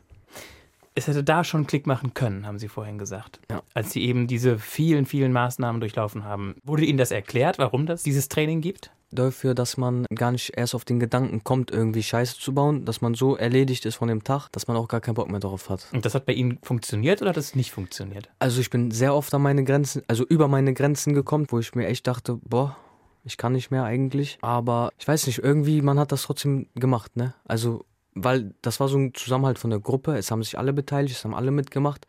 Es hätte da schon Klick machen können, haben Sie vorhin gesagt. Ja. Als Sie eben diese vielen, vielen Maßnahmen durchlaufen haben. Wurde Ihnen das erklärt, warum das dieses Training gibt? Dafür, dass man gar nicht erst auf den Gedanken kommt, irgendwie Scheiße zu bauen, dass man so erledigt ist von dem Tag, dass man auch gar keinen Bock mehr darauf hat. Und das hat bei Ihnen funktioniert oder hat das nicht funktioniert? Also ich bin sehr oft an meine Grenzen, also über meine Grenzen gekommen, wo ich mir echt dachte, boah, ich kann nicht mehr eigentlich. Aber ich weiß nicht, irgendwie, man hat das trotzdem gemacht, ne? Also weil das war so ein Zusammenhalt von der Gruppe. Es haben sich alle beteiligt, es haben alle mitgemacht.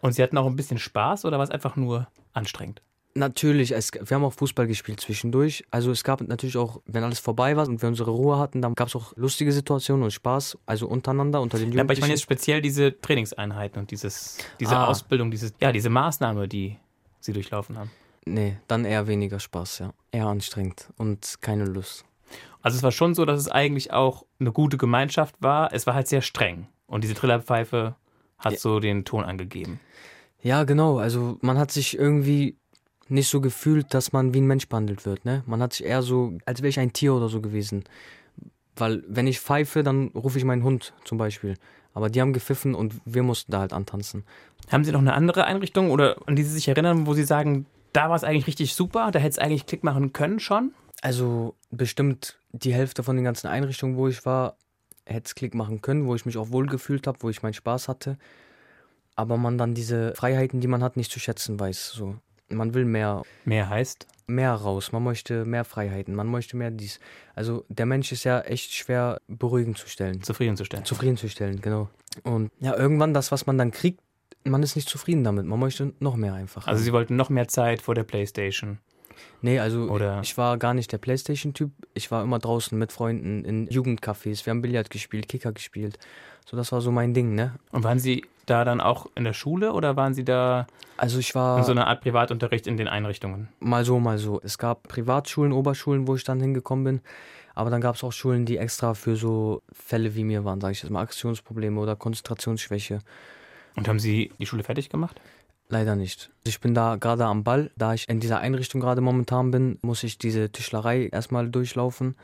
Und Sie hatten auch ein bisschen Spaß oder war es einfach nur anstrengend? Natürlich, es, wir haben auch Fußball gespielt zwischendurch. Also es gab natürlich auch, wenn alles vorbei war und wir unsere Ruhe hatten, dann gab es auch lustige Situationen und Spaß, also untereinander, unter den Jugendlichen. Ja, aber ich meine jetzt speziell diese Trainingseinheiten und dieses, diese ah. Ausbildung, dieses, ja, diese Maßnahme, die Sie durchlaufen haben. Nee, dann eher weniger Spaß, ja. Eher anstrengend und keine Lust. Also es war schon so, dass es eigentlich auch eine gute Gemeinschaft war. Es war halt sehr streng. Und diese Trillerpfeife hat ja. so den Ton angegeben. Ja, genau. Also man hat sich irgendwie nicht so gefühlt, dass man wie ein Mensch behandelt wird. Ne? Man hat sich eher so, als wäre ich ein Tier oder so gewesen. Weil wenn ich pfeife, dann rufe ich meinen Hund zum Beispiel. Aber die haben gepfiffen und wir mussten da halt antanzen. Haben Sie noch eine andere Einrichtung oder an die Sie sich erinnern, wo Sie sagen, da war es eigentlich richtig super, da hätte es eigentlich Klick machen können schon? Also bestimmt die Hälfte von den ganzen Einrichtungen, wo ich war, hätte es Klick machen können, wo ich mich auch wohl gefühlt habe, wo ich meinen Spaß hatte. Aber man dann diese Freiheiten, die man hat, nicht zu schätzen weiß. So. Man will mehr. Mehr heißt? Mehr raus. Man möchte mehr Freiheiten. Man möchte mehr dies. Also der Mensch ist ja echt schwer beruhigend zu stellen. Zufriedenzustellen. Zufriedenzustellen, genau. Und ja, irgendwann das, was man dann kriegt, man ist nicht zufrieden damit. Man möchte noch mehr einfach. Also Sie wollten noch mehr Zeit vor der Playstation. Nee, also Oder ich war gar nicht der Playstation-Typ. Ich war immer draußen mit Freunden in Jugendcafés. Wir haben Billard gespielt, Kicker gespielt. So, das war so mein Ding, ne? Und waren Sie da dann auch in der Schule oder waren Sie da also ich war in so einer Art Privatunterricht in den Einrichtungen? Mal so, mal so. Es gab Privatschulen, Oberschulen, wo ich dann hingekommen bin. Aber dann gab es auch Schulen, die extra für so Fälle wie mir waren, sage ich jetzt mal, Aktionsprobleme oder Konzentrationsschwäche. Und haben Sie die Schule fertig gemacht? Leider nicht. Ich bin da gerade am Ball. Da ich in dieser Einrichtung gerade momentan bin, muss ich diese Tischlerei erstmal durchlaufen.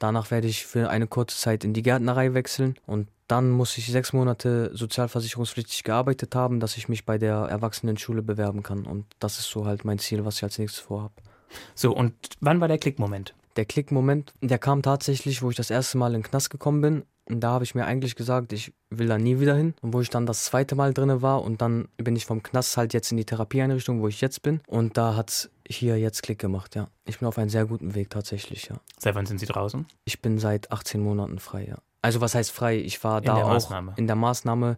Danach werde ich für eine kurze Zeit in die Gärtnerei wechseln und dann muss ich sechs Monate sozialversicherungspflichtig gearbeitet haben, dass ich mich bei der Erwachsenenschule bewerben kann. Und das ist so halt mein Ziel, was ich als nächstes vorhabe. So, und wann war der Klickmoment? Der Klickmoment, der kam tatsächlich, wo ich das erste Mal in den Knast gekommen bin. Und da habe ich mir eigentlich gesagt, ich will da nie wieder hin. Und wo ich dann das zweite Mal drin war und dann bin ich vom Knast halt jetzt in die Therapieeinrichtung, wo ich jetzt bin. Und da hat es hier jetzt Klick gemacht, ja. Ich bin auf einem sehr guten Weg tatsächlich, ja. Seit wann sind Sie draußen? Ich bin seit 18 Monaten frei, ja. Also was heißt frei? Ich war in da auch Maßnahme. in der Maßnahme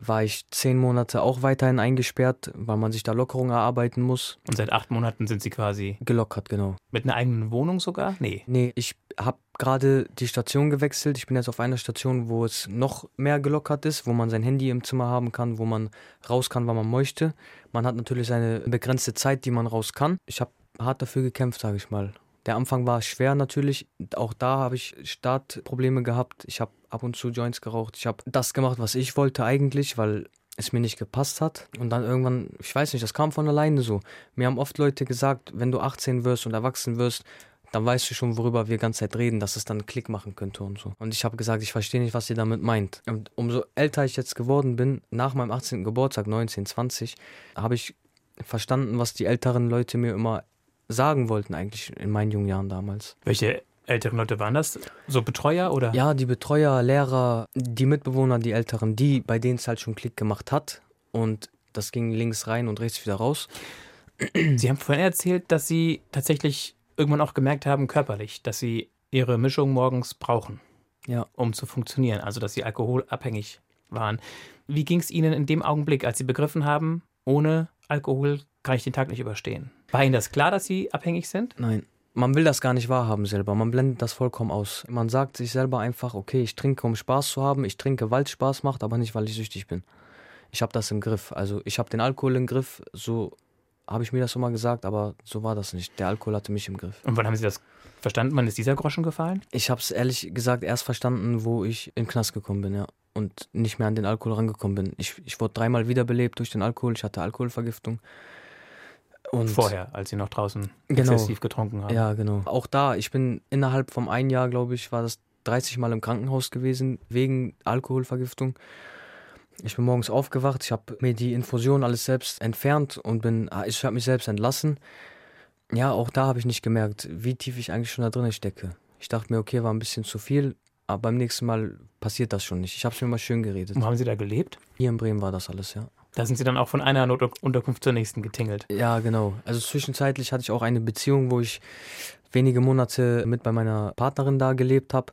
war ich zehn Monate auch weiterhin eingesperrt, weil man sich da Lockerung erarbeiten muss. Und seit acht Monaten sind Sie quasi gelockert, genau. Mit einer eigenen Wohnung sogar? Nee. Nee, ich habe gerade die Station gewechselt. Ich bin jetzt auf einer Station, wo es noch mehr gelockert ist, wo man sein Handy im Zimmer haben kann, wo man raus kann, wann man möchte. Man hat natürlich seine begrenzte Zeit, die man raus kann. Ich habe hart dafür gekämpft, sage ich mal. Der Anfang war schwer natürlich. Auch da habe ich Startprobleme gehabt. Ich habe ab und zu Joints geraucht. Ich habe das gemacht, was ich wollte eigentlich, weil es mir nicht gepasst hat. Und dann irgendwann, ich weiß nicht, das kam von alleine so. Mir haben oft Leute gesagt, wenn du 18 wirst und erwachsen wirst, dann weißt du schon, worüber wir die ganze Zeit reden, dass es dann einen Klick machen könnte und so. Und ich habe gesagt, ich verstehe nicht, was ihr damit meint. Und umso älter ich jetzt geworden bin, nach meinem 18. Geburtstag, 19, 20, habe ich verstanden, was die älteren Leute mir immer sagen wollten, eigentlich in meinen jungen Jahren damals. Welche älteren Leute waren das? So Betreuer oder? Ja, die Betreuer, Lehrer, die Mitbewohner, die Älteren, die, bei denen es halt schon Klick gemacht hat. Und das ging links rein und rechts wieder raus. Sie haben vorhin erzählt, dass Sie tatsächlich irgendwann auch gemerkt haben, körperlich, dass Sie Ihre Mischung morgens brauchen, ja. um zu funktionieren. Also, dass Sie alkoholabhängig waren. Wie ging es Ihnen in dem Augenblick, als Sie begriffen haben, ohne Alkohol kann ich den Tag nicht überstehen? War Ihnen das klar, dass Sie abhängig sind? Nein. Man will das gar nicht wahrhaben selber. Man blendet das vollkommen aus. Man sagt sich selber einfach, okay, ich trinke, um Spaß zu haben. Ich trinke, weil es Spaß macht, aber nicht, weil ich süchtig bin. Ich habe das im Griff. Also ich habe den Alkohol im Griff, so habe ich mir das mal gesagt, aber so war das nicht. Der Alkohol hatte mich im Griff. Und wann haben Sie das verstanden? Wann ist dieser Groschen gefallen? Ich habe es ehrlich gesagt erst verstanden, wo ich in den Knast gekommen bin, ja. Und nicht mehr an den Alkohol rangekommen bin. Ich, ich wurde dreimal wiederbelebt durch den Alkohol. Ich hatte Alkoholvergiftung. Und Vorher, als Sie noch draußen genau, exzessiv getrunken haben. Ja, genau. Auch da, ich bin innerhalb vom ein Jahr, glaube ich, war das 30 Mal im Krankenhaus gewesen wegen Alkoholvergiftung. Ich bin morgens aufgewacht, ich habe mir die Infusion alles selbst entfernt und bin, ah, ich habe mich selbst entlassen. Ja, auch da habe ich nicht gemerkt, wie tief ich eigentlich schon da drin stecke. Ich dachte mir, okay, war ein bisschen zu viel, aber beim nächsten Mal passiert das schon nicht. Ich habe es mir mal schön geredet. Wo haben Sie da gelebt? Hier in Bremen war das alles, ja. Da sind Sie dann auch von einer Notunterkunft zur nächsten getingelt. Ja, genau. Also zwischenzeitlich hatte ich auch eine Beziehung, wo ich wenige Monate mit bei meiner Partnerin da gelebt habe.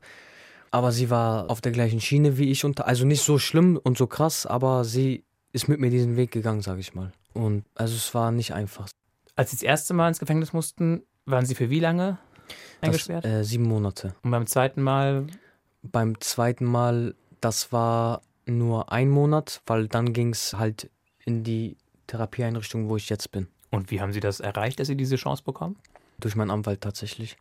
Aber sie war auf der gleichen Schiene wie ich. Und, also nicht so schlimm und so krass, aber sie ist mit mir diesen Weg gegangen, sage ich mal. Und also es war nicht einfach. Als Sie das erste Mal ins Gefängnis mussten, waren Sie für wie lange eingesperrt? Das, äh, sieben Monate. Und beim zweiten Mal? Beim zweiten Mal, das war nur ein Monat, weil dann ging es halt in die Therapieeinrichtung, wo ich jetzt bin. Und wie haben Sie das erreicht, dass Sie diese Chance bekommen? Durch meinen Anwalt tatsächlich.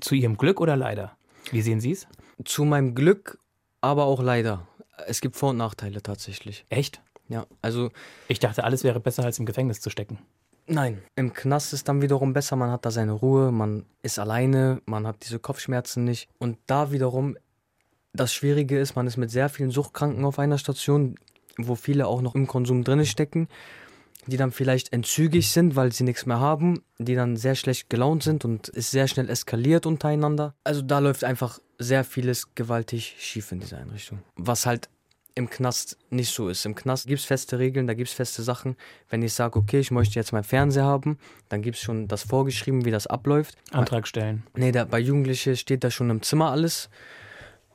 Zu Ihrem Glück oder leider? Wie sehen Sie es? Zu meinem Glück, aber auch leider. Es gibt Vor- und Nachteile tatsächlich. Echt? Ja, also. Ich dachte, alles wäre besser, als im Gefängnis zu stecken. Nein, im Knast ist dann wiederum besser. Man hat da seine Ruhe, man ist alleine, man hat diese Kopfschmerzen nicht. Und da wiederum, das Schwierige ist, man ist mit sehr vielen Suchtkranken auf einer Station, wo viele auch noch im Konsum drin stecken die dann vielleicht entzügig sind, weil sie nichts mehr haben, die dann sehr schlecht gelaunt sind und es sehr schnell eskaliert untereinander. Also da läuft einfach sehr vieles gewaltig schief in dieser Einrichtung. Was halt im Knast nicht so ist. Im Knast gibt es feste Regeln, da gibt es feste Sachen. Wenn ich sage, okay, ich möchte jetzt meinen Fernseher haben, dann gibt es schon das vorgeschrieben, wie das abläuft. Antrag stellen. Nee, da, bei Jugendlichen steht da schon im Zimmer alles.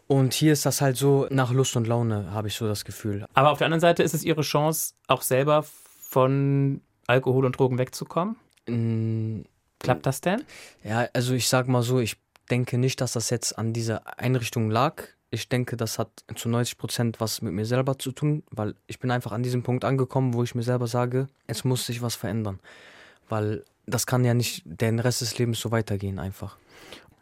Und hier ist das halt so nach Lust und Laune, habe ich so das Gefühl. Aber auf der anderen Seite ist es ihre Chance, auch selber von Alkohol und Drogen wegzukommen? Mm, Klappt das denn? Ja, also ich sag mal so, ich denke nicht, dass das jetzt an dieser Einrichtung lag. Ich denke, das hat zu 90 Prozent was mit mir selber zu tun, weil ich bin einfach an diesem Punkt angekommen, wo ich mir selber sage, es muss sich was verändern. Weil das kann ja nicht den Rest des Lebens so weitergehen einfach.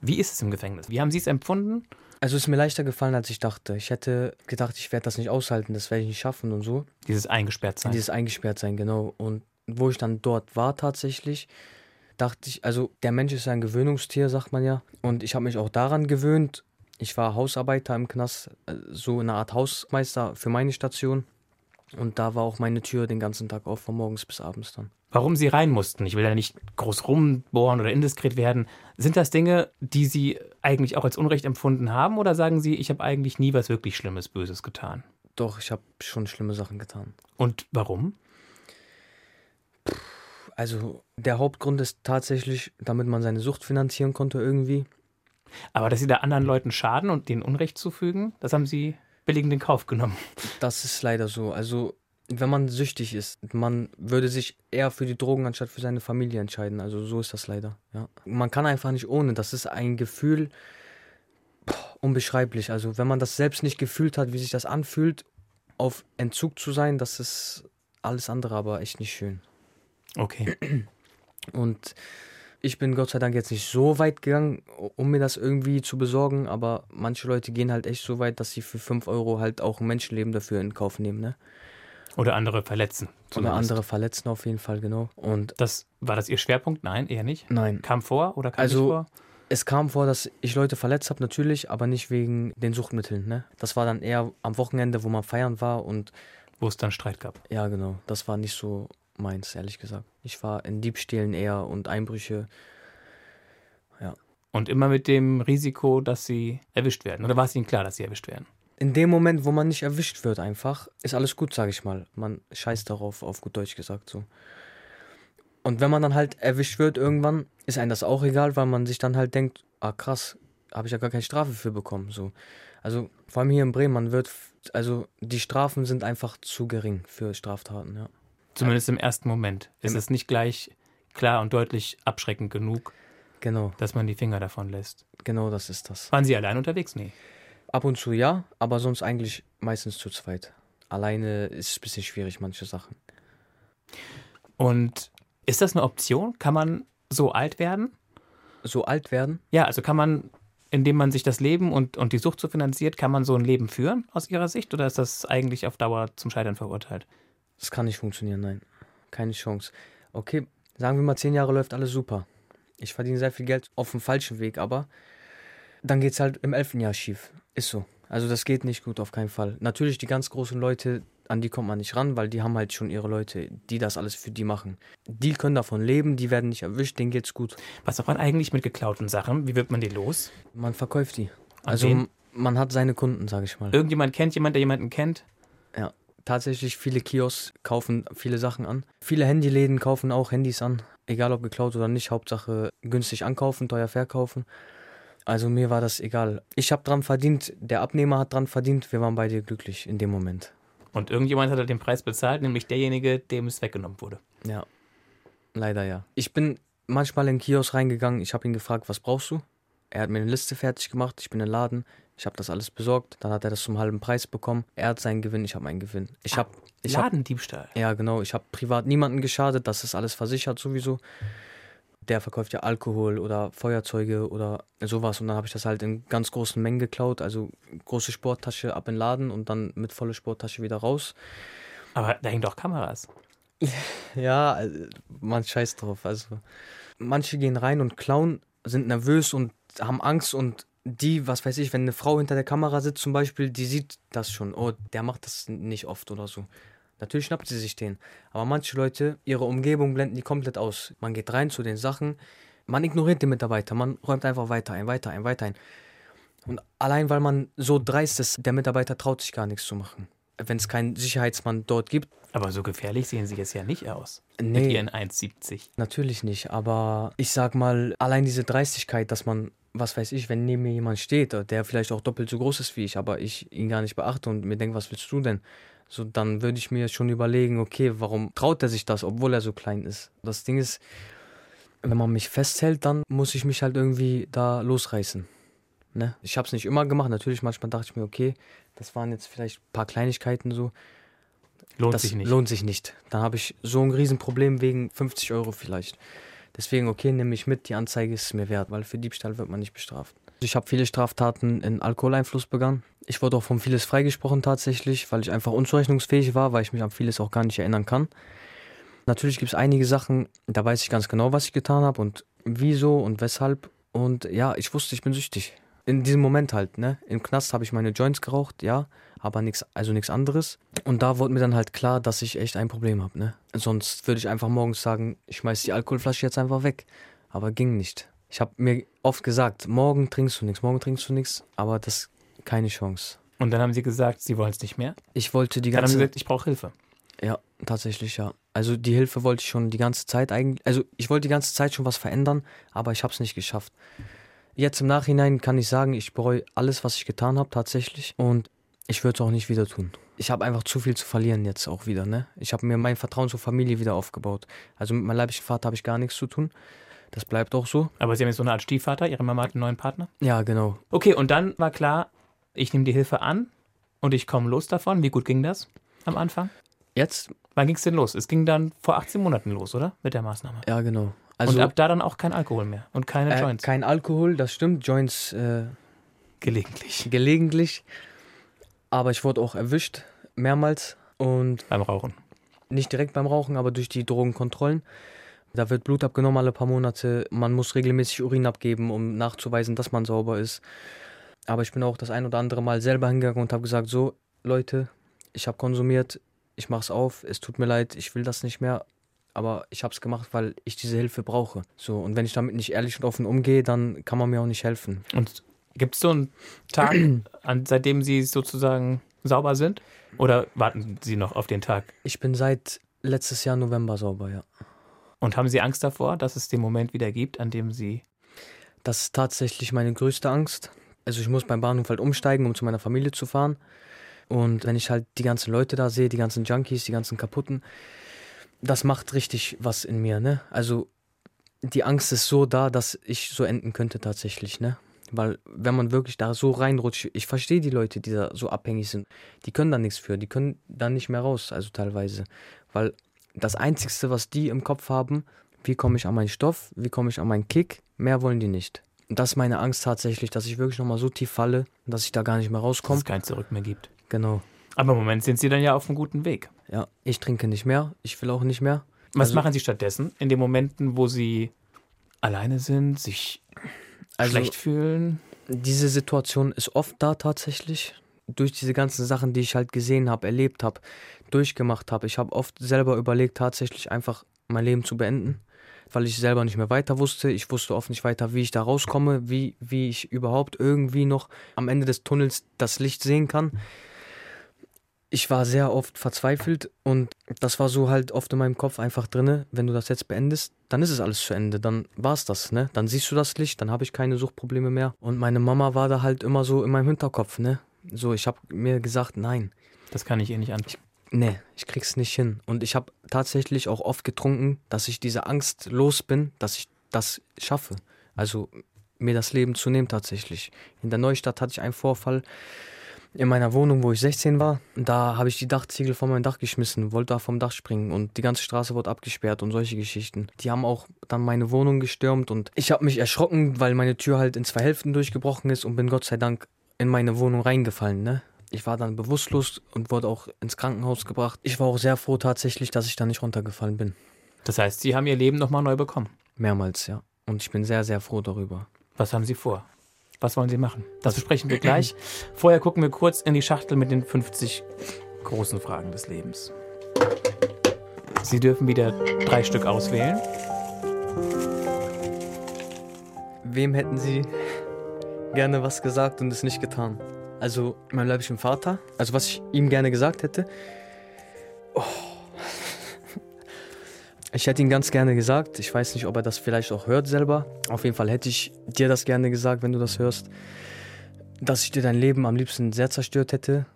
Wie ist es im Gefängnis? Wie haben Sie es empfunden? Also es ist mir leichter gefallen, als ich dachte. Ich hätte gedacht, ich werde das nicht aushalten, das werde ich nicht schaffen und so. Dieses eingesperrt sein. Dieses eingesperrt sein, genau. Und wo ich dann dort war tatsächlich, dachte ich, also der Mensch ist ein Gewöhnungstier, sagt man ja. Und ich habe mich auch daran gewöhnt. Ich war Hausarbeiter im Knast, äh, so eine Art Hausmeister für meine Station. Und da war auch meine Tür den ganzen Tag auf, von morgens bis abends dann warum sie rein mussten. Ich will ja nicht groß rumbohren oder indiskret werden. Sind das Dinge, die Sie eigentlich auch als Unrecht empfunden haben oder sagen Sie, ich habe eigentlich nie was wirklich Schlimmes, Böses getan? Doch, ich habe schon schlimme Sachen getan. Und warum? Also der Hauptgrund ist tatsächlich, damit man seine Sucht finanzieren konnte irgendwie. Aber dass Sie da anderen Leuten schaden und denen Unrecht zufügen, das haben Sie billigend in Kauf genommen. Das ist leider so. Also wenn man süchtig ist, man würde sich eher für die Drogen anstatt für seine Familie entscheiden. Also so ist das leider. Ja. Man kann einfach nicht ohne. Das ist ein Gefühl boah, unbeschreiblich. Also wenn man das selbst nicht gefühlt hat, wie sich das anfühlt, auf Entzug zu sein, das ist alles andere, aber echt nicht schön. Okay. Und ich bin Gott sei Dank jetzt nicht so weit gegangen, um mir das irgendwie zu besorgen, aber manche Leute gehen halt echt so weit, dass sie für 5 Euro halt auch ein Menschenleben dafür in Kauf nehmen, ne? Oder andere verletzen. Zumindest. Oder andere verletzen auf jeden Fall, genau. Und das war das Ihr Schwerpunkt? Nein, eher nicht. Nein. Kam vor oder kam also, nicht vor? Es kam vor, dass ich Leute verletzt habe, natürlich, aber nicht wegen den Suchtmitteln. Ne? Das war dann eher am Wochenende, wo man feiern war und. Wo es dann Streit gab. Ja, genau. Das war nicht so meins, ehrlich gesagt. Ich war in Diebstählen eher und Einbrüche. Ja. Und immer mit dem Risiko, dass sie erwischt werden. Oder war es Ihnen klar, dass sie erwischt werden? in dem Moment, wo man nicht erwischt wird, einfach, ist alles gut, sage ich mal. Man scheißt darauf, auf gut Deutsch gesagt so. Und wenn man dann halt erwischt wird irgendwann, ist einem das auch egal, weil man sich dann halt denkt, ah krass, habe ich ja gar keine Strafe für bekommen. So. Also vor allem hier in Bremen, man wird, also die Strafen sind einfach zu gering für Straftaten, ja. Zumindest im ersten Moment. Ist es nicht gleich klar und deutlich abschreckend genug, genau. dass man die Finger davon lässt. Genau, das ist das. Waren Sie allein unterwegs? Nee. Ab und zu ja, aber sonst eigentlich meistens zu zweit. Alleine ist es ein bisschen schwierig, manche Sachen. Und Ist das eine Option? Kann man so alt werden? So alt werden? Ja, also kann man, indem man sich das Leben und, und die Sucht so finanziert, kann man so ein Leben führen aus Ihrer Sicht? Oder ist das eigentlich auf Dauer zum Scheitern verurteilt? Das kann nicht funktionieren, nein. Keine Chance. Okay, sagen wir mal, zehn Jahre läuft alles super. Ich verdiene sehr viel Geld auf dem falschen Weg, aber dann geht es halt im elften Jahr schief. Ist so. Also das geht nicht gut, auf keinen Fall. Natürlich die ganz großen Leute, an die kommt man nicht ran, weil die haben halt schon ihre Leute, die das alles für die machen. Die können davon leben, die werden nicht erwischt, denen geht's gut. Was macht man eigentlich mit geklauten Sachen? Wie wird man die los? Man verkauft die. Also wen? man hat seine Kunden, sage ich mal. Irgendjemand kennt jemand, der jemanden kennt? Ja, tatsächlich viele Kiosks kaufen viele Sachen an. Viele Handyläden kaufen auch Handys an. Egal ob geklaut oder nicht, Hauptsache günstig ankaufen, teuer verkaufen. Also mir war das egal. Ich habe dran verdient, der Abnehmer hat dran verdient, wir waren beide glücklich in dem Moment. Und irgendjemand hat den Preis bezahlt, nämlich derjenige, dem es weggenommen wurde. Ja, leider ja. Ich bin manchmal in den Kiosk reingegangen, ich habe ihn gefragt, was brauchst du? Er hat mir eine Liste fertig gemacht, ich bin im Laden, ich habe das alles besorgt, dann hat er das zum halben Preis bekommen. Er hat seinen Gewinn, ich habe meinen Gewinn. Ich habe ich hab, Ladendiebstahl. ja genau, ich habe privat niemanden geschadet, das ist alles versichert sowieso. Der verkauft ja Alkohol oder Feuerzeuge oder sowas und dann habe ich das halt in ganz großen Mengen geklaut, also große Sporttasche ab in den Laden und dann mit volle Sporttasche wieder raus. Aber da hängen doch Kameras. Ja, man scheißt drauf. Also manche gehen rein und klauen, sind nervös und haben Angst und die, was weiß ich, wenn eine Frau hinter der Kamera sitzt zum Beispiel, die sieht das schon. Oh, der macht das nicht oft oder so. Natürlich schnappt sie sich den. Aber manche Leute, ihre Umgebung blenden die komplett aus. Man geht rein zu den Sachen, man ignoriert den Mitarbeiter, man räumt einfach weiter ein, weiter ein, weiter ein. Und allein weil man so dreist ist, der Mitarbeiter traut sich gar nichts zu machen. Wenn es keinen Sicherheitsmann dort gibt, Aber so gefährlich sehen sie jetzt ja nicht aus. Mit nee, ihren 1,70. Natürlich nicht, aber ich sag mal, allein diese Dreistigkeit, dass man, was weiß ich, wenn neben mir jemand steht, der vielleicht auch doppelt so groß ist wie ich, aber ich ihn gar nicht beachte und mir denke, was willst du denn? So, dann würde ich mir schon überlegen, okay, warum traut er sich das, obwohl er so klein ist? Das Ding ist, wenn man mich festhält, dann muss ich mich halt irgendwie da losreißen. Ne? Ich habe es nicht immer gemacht, natürlich, manchmal dachte ich mir, okay, das waren jetzt vielleicht ein paar Kleinigkeiten so, Lohnt das sich nicht. lohnt sich nicht. Dann habe ich so ein Riesenproblem wegen 50 Euro vielleicht. Deswegen, okay, nehme ich mit, die Anzeige ist mir wert, weil für Diebstahl wird man nicht bestraft. Ich habe viele Straftaten in Alkoholeinfluss begangen. Ich wurde auch von vieles freigesprochen tatsächlich, weil ich einfach unzurechnungsfähig war, weil ich mich an vieles auch gar nicht erinnern kann. Natürlich gibt es einige Sachen, da weiß ich ganz genau, was ich getan habe und wieso und weshalb. Und ja, ich wusste, ich bin süchtig. In diesem Moment halt, ne? Im Knast habe ich meine Joints geraucht, ja, aber nichts, also nichts anderes. Und da wurde mir dann halt klar, dass ich echt ein Problem habe, ne? Sonst würde ich einfach morgens sagen, ich schmeiß die Alkoholflasche jetzt einfach weg. Aber ging nicht. Ich habe mir oft gesagt, morgen trinkst du nichts, morgen trinkst du nichts, aber das keine Chance. Und dann haben sie gesagt, sie wollen es nicht mehr. Ich wollte die Dann haben sie ganze gesagt, ich brauche Hilfe. Ja, tatsächlich ja. Also die Hilfe wollte ich schon die ganze Zeit eigentlich, also ich wollte die ganze Zeit schon was verändern, aber ich habe es nicht geschafft. Jetzt im Nachhinein kann ich sagen, ich bereue alles, was ich getan habe tatsächlich und ich würde es auch nicht wieder tun. Ich habe einfach zu viel zu verlieren jetzt auch wieder, ne? Ich habe mir mein Vertrauen zur Familie wieder aufgebaut. Also mit meinem leiblichen Vater habe ich gar nichts zu tun. Das bleibt auch so. Aber sie haben jetzt so eine Art Stiefvater, ihre Mama hat einen neuen Partner. Ja, genau. Okay, und dann war klar, ich nehme die Hilfe an und ich komme los davon. Wie gut ging das am Anfang? Jetzt, Wann ging es denn los? Es ging dann vor 18 Monaten los, oder? Mit der Maßnahme. ja genau. Also und ab da dann auch kein Alkohol mehr und keine äh, Joints. kein Alkohol, das stimmt. Joints äh, Gelegentlich. gelegentlich. Aber ich wurde auch erwischt, mehrmals. Und Beim Rauchen. nicht direkt beim Rauchen, aber durch die Drogenkontrollen. Da wird Blut abgenommen alle paar Monate. Man muss regelmäßig Urin abgeben, um nachzuweisen, dass man sauber ist. Aber ich bin auch das ein oder andere Mal selber hingegangen und habe gesagt, so Leute, ich habe konsumiert, ich mach's auf, es tut mir leid, ich will das nicht mehr. Aber ich habe es gemacht, weil ich diese Hilfe brauche. So und wenn ich damit nicht ehrlich und offen umgehe, dann kann man mir auch nicht helfen. Und gibt es so einen Tag, an, seitdem Sie sozusagen sauber sind? Oder warten Sie noch auf den Tag? Ich bin seit letztes Jahr November sauber, ja. Und haben Sie Angst davor, dass es den Moment wieder gibt, an dem Sie. Das ist tatsächlich meine größte Angst. Also ich muss beim Bahnhof halt umsteigen, um zu meiner Familie zu fahren. Und wenn ich halt die ganzen Leute da sehe, die ganzen Junkies, die ganzen Kaputten, das macht richtig was in mir, ne? Also die Angst ist so da, dass ich so enden könnte tatsächlich, ne? Weil wenn man wirklich da so reinrutscht, ich verstehe die Leute, die da so abhängig sind, die können da nichts für, die können da nicht mehr raus, also teilweise. Weil das Einzige, was die im Kopf haben, wie komme ich an meinen Stoff, wie komme ich an meinen Kick, mehr wollen die nicht. Und das ist meine Angst tatsächlich, dass ich wirklich nochmal so tief falle, dass ich da gar nicht mehr rauskomme. Dass es kein Zurück mehr gibt. Genau. Aber im Moment sind Sie dann ja auf einem guten Weg. Ja, ich trinke nicht mehr, ich will auch nicht mehr. Was also, machen Sie stattdessen in den Momenten, wo Sie alleine sind, sich also, schlecht fühlen? Diese Situation ist oft da tatsächlich. Durch diese ganzen Sachen, die ich halt gesehen habe, erlebt habe, durchgemacht habe. Ich habe oft selber überlegt, tatsächlich einfach mein Leben zu beenden, weil ich selber nicht mehr weiter wusste. Ich wusste oft nicht weiter, wie ich da rauskomme, wie, wie ich überhaupt irgendwie noch am Ende des Tunnels das Licht sehen kann ich war sehr oft verzweifelt und das war so halt oft in meinem Kopf einfach drinne, wenn du das jetzt beendest, dann ist es alles zu Ende, dann war es das, ne? Dann siehst du das Licht, dann habe ich keine Suchtprobleme mehr und meine Mama war da halt immer so in meinem Hinterkopf, ne? So, ich habe mir gesagt, nein. Das kann ich ihr nicht an. Ich, nee, ich krieg's nicht hin und ich habe tatsächlich auch oft getrunken, dass ich diese Angst los bin, dass ich das schaffe. Also mir das Leben zu nehmen tatsächlich. In der Neustadt hatte ich einen Vorfall, in meiner Wohnung, wo ich 16 war. Da habe ich die Dachziegel von meinem Dach geschmissen, wollte da vom Dach springen und die ganze Straße wurde abgesperrt und solche Geschichten. Die haben auch dann meine Wohnung gestürmt und ich habe mich erschrocken, weil meine Tür halt in zwei Hälften durchgebrochen ist und bin Gott sei Dank in meine Wohnung reingefallen. Ne? Ich war dann bewusstlos und wurde auch ins Krankenhaus gebracht. Ich war auch sehr froh tatsächlich, dass ich da nicht runtergefallen bin. Das heißt, Sie haben Ihr Leben nochmal neu bekommen? Mehrmals, ja. Und ich bin sehr, sehr froh darüber. Was haben Sie vor? Was wollen Sie machen? Das besprechen wir gleich. Vorher gucken wir kurz in die Schachtel mit den 50 großen Fragen des Lebens. Sie dürfen wieder drei Stück auswählen. Wem hätten Sie gerne was gesagt und es nicht getan? Also meinem leiblichen Vater, also was ich ihm gerne gesagt hätte. Ich hätte ihm ganz gerne gesagt, ich weiß nicht, ob er das vielleicht auch hört selber. Auf jeden Fall hätte ich dir das gerne gesagt, wenn du das hörst, dass ich dir dein Leben am liebsten sehr zerstört hätte,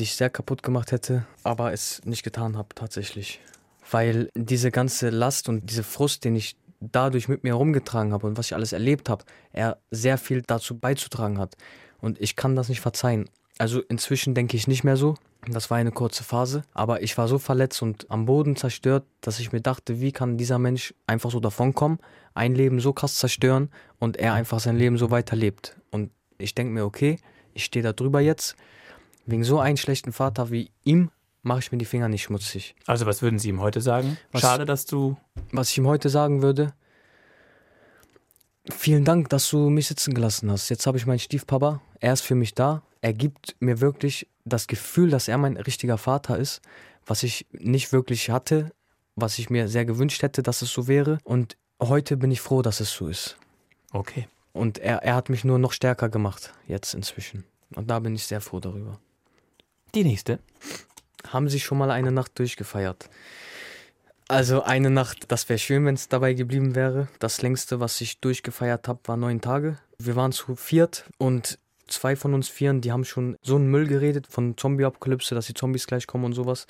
dich sehr kaputt gemacht hätte, aber es nicht getan habe tatsächlich. Weil diese ganze Last und diese Frust, den ich dadurch mit mir herumgetragen habe und was ich alles erlebt habe, er sehr viel dazu beizutragen hat. Und ich kann das nicht verzeihen. Also inzwischen denke ich nicht mehr so. Das war eine kurze Phase, aber ich war so verletzt und am Boden zerstört, dass ich mir dachte, wie kann dieser Mensch einfach so davonkommen, ein Leben so krass zerstören und er einfach sein Leben so weiterlebt. Und ich denke mir, okay, ich stehe da drüber jetzt. Wegen so einem schlechten Vater wie ihm mache ich mir die Finger nicht schmutzig. Also was würden Sie ihm heute sagen? Was, Schade, dass du... Was ich ihm heute sagen würde, vielen Dank, dass du mich sitzen gelassen hast. Jetzt habe ich meinen Stiefpapa, er ist für mich da, er gibt mir wirklich das Gefühl, dass er mein richtiger Vater ist, was ich nicht wirklich hatte, was ich mir sehr gewünscht hätte, dass es so wäre. Und heute bin ich froh, dass es so ist. Okay. Und er, er hat mich nur noch stärker gemacht, jetzt inzwischen. Und da bin ich sehr froh darüber. Die nächste. Haben Sie schon mal eine Nacht durchgefeiert? Also eine Nacht, das wäre schön, wenn es dabei geblieben wäre. Das längste, was ich durchgefeiert habe, war neun Tage. Wir waren zu viert und zwei von uns Vieren, die haben schon so einen Müll geredet von Zombie-Apokalypse, dass die Zombies gleich kommen und sowas.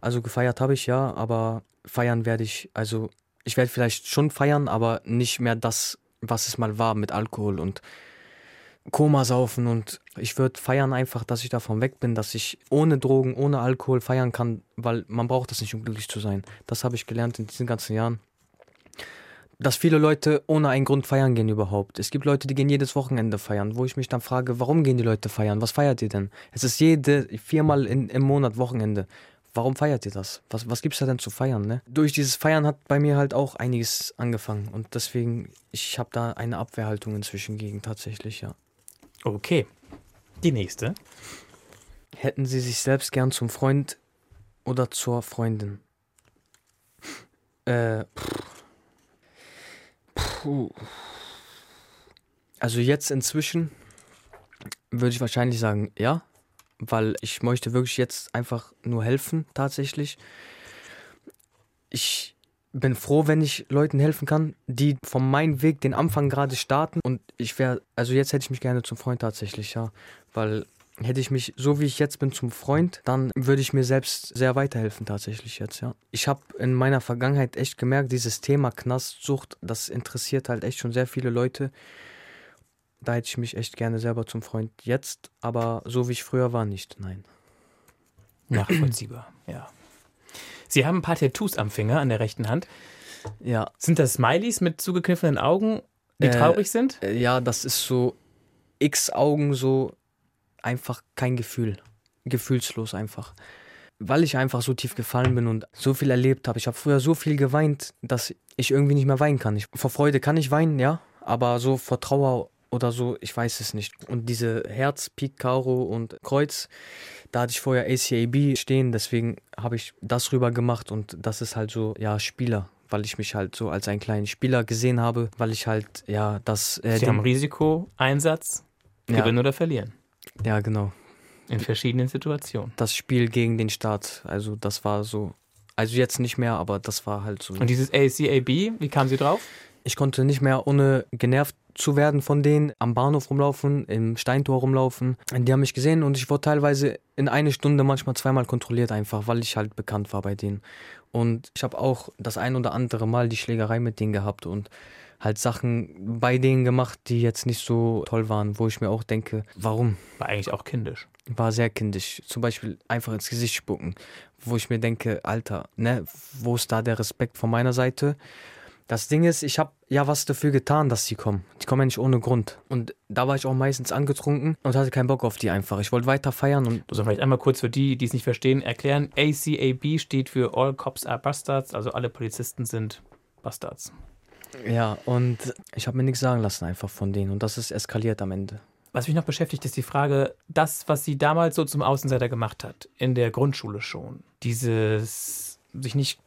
Also gefeiert habe ich ja, aber feiern werde ich, also ich werde vielleicht schon feiern, aber nicht mehr das, was es mal war mit Alkohol und Koma saufen und ich würde feiern einfach, dass ich davon weg bin, dass ich ohne Drogen, ohne Alkohol feiern kann, weil man braucht das nicht, um glücklich zu sein. Das habe ich gelernt in diesen ganzen Jahren dass viele Leute ohne einen Grund feiern gehen überhaupt. Es gibt Leute, die gehen jedes Wochenende feiern, wo ich mich dann frage, warum gehen die Leute feiern? Was feiert ihr denn? Es ist jede, viermal in, im Monat Wochenende. Warum feiert ihr das? Was, was gibt es da denn zu feiern? Ne? Durch dieses Feiern hat bei mir halt auch einiges angefangen. Und deswegen, ich habe da eine Abwehrhaltung inzwischen gegen, tatsächlich, ja. Okay. Die nächste. Hätten Sie sich selbst gern zum Freund oder zur Freundin? Äh, pff. Puh. Also jetzt inzwischen würde ich wahrscheinlich sagen, ja, weil ich möchte wirklich jetzt einfach nur helfen, tatsächlich. Ich bin froh, wenn ich Leuten helfen kann, die von meinem Weg den Anfang gerade starten. Und ich wäre, also jetzt hätte ich mich gerne zum Freund tatsächlich, ja. Weil Hätte ich mich so wie ich jetzt bin zum Freund, dann würde ich mir selbst sehr weiterhelfen tatsächlich jetzt, ja. Ich habe in meiner Vergangenheit echt gemerkt, dieses Thema Knastsucht, das interessiert halt echt schon sehr viele Leute. Da hätte ich mich echt gerne selber zum Freund jetzt, aber so wie ich früher war, nicht, nein. Nachvollziehbar, ja. Sie haben ein paar Tattoos am Finger, an der rechten Hand. Ja. Sind das Smileys mit zugekniffenen Augen, die Äh, traurig sind? Äh, Ja, das ist so X-Augen, so einfach kein Gefühl. Gefühlslos einfach. Weil ich einfach so tief gefallen bin und so viel erlebt habe. Ich habe früher so viel geweint, dass ich irgendwie nicht mehr weinen kann. Ich, vor Freude kann ich weinen, ja, aber so vor Trauer oder so, ich weiß es nicht. Und diese Herz, Pik, Karo und Kreuz, da hatte ich vorher ACAB stehen, deswegen habe ich das rüber gemacht und das ist halt so, ja, Spieler. Weil ich mich halt so als einen kleinen Spieler gesehen habe, weil ich halt, ja, das. Äh, Sie haben Risiko, Einsatz, Ja. gewinnen oder verlieren. Ja, genau. In verschiedenen Situationen. Das Spiel gegen den Staat. Also das war so. Also jetzt nicht mehr, aber das war halt so. Und dieses ACAB, wie kamen Sie drauf? Ich konnte nicht mehr ohne genervt zu werden von denen am Bahnhof rumlaufen, im Steintor rumlaufen. Die haben mich gesehen und ich wurde teilweise in eine Stunde manchmal zweimal kontrolliert einfach, weil ich halt bekannt war bei denen. Und ich habe auch das ein oder andere Mal die Schlägerei mit denen gehabt und halt Sachen bei denen gemacht, die jetzt nicht so toll waren, wo ich mir auch denke, warum? War eigentlich auch kindisch. war sehr kindisch. Zum Beispiel einfach ins Gesicht spucken, wo ich mir denke, Alter, ne, wo ist da der Respekt von meiner Seite? Das Ding ist, ich habe ja was dafür getan, dass sie kommen. Die kommen ja nicht ohne Grund. Und da war ich auch meistens angetrunken und hatte keinen Bock auf die einfach. Ich wollte weiter feiern und man vielleicht einmal kurz für die, die es nicht verstehen, erklären. ACAB steht für All Cops are Bastards, also alle Polizisten sind Bastards. Ja, und ich habe mir nichts sagen lassen einfach von denen. Und das ist eskaliert am Ende. Was mich noch beschäftigt, ist die Frage, das, was sie damals so zum Außenseiter gemacht hat, in der Grundschule schon, dieses sich nicht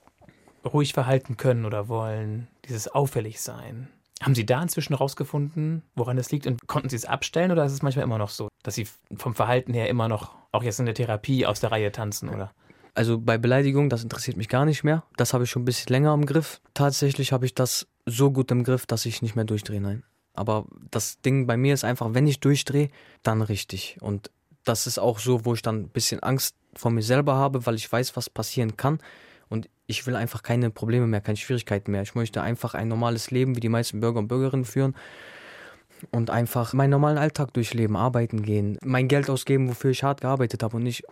ruhig verhalten können oder wollen, dieses auffällig sein. Haben Sie da inzwischen rausgefunden, woran es liegt und konnten Sie es abstellen oder ist es manchmal immer noch so, dass Sie vom Verhalten her immer noch, auch jetzt in der Therapie, aus der Reihe tanzen oder? Also bei Beleidigung, das interessiert mich gar nicht mehr. Das habe ich schon ein bisschen länger im Griff. Tatsächlich habe ich das so gut im Griff, dass ich nicht mehr durchdrehe, nein. Aber das Ding bei mir ist einfach, wenn ich durchdrehe, dann richtig. Und das ist auch so, wo ich dann ein bisschen Angst vor mir selber habe, weil ich weiß, was passieren kann. Und ich will einfach keine Probleme mehr, keine Schwierigkeiten mehr. Ich möchte einfach ein normales Leben, wie die meisten Bürger und Bürgerinnen führen. Und einfach meinen normalen Alltag durchleben, arbeiten gehen, mein Geld ausgeben, wofür ich hart gearbeitet habe und nicht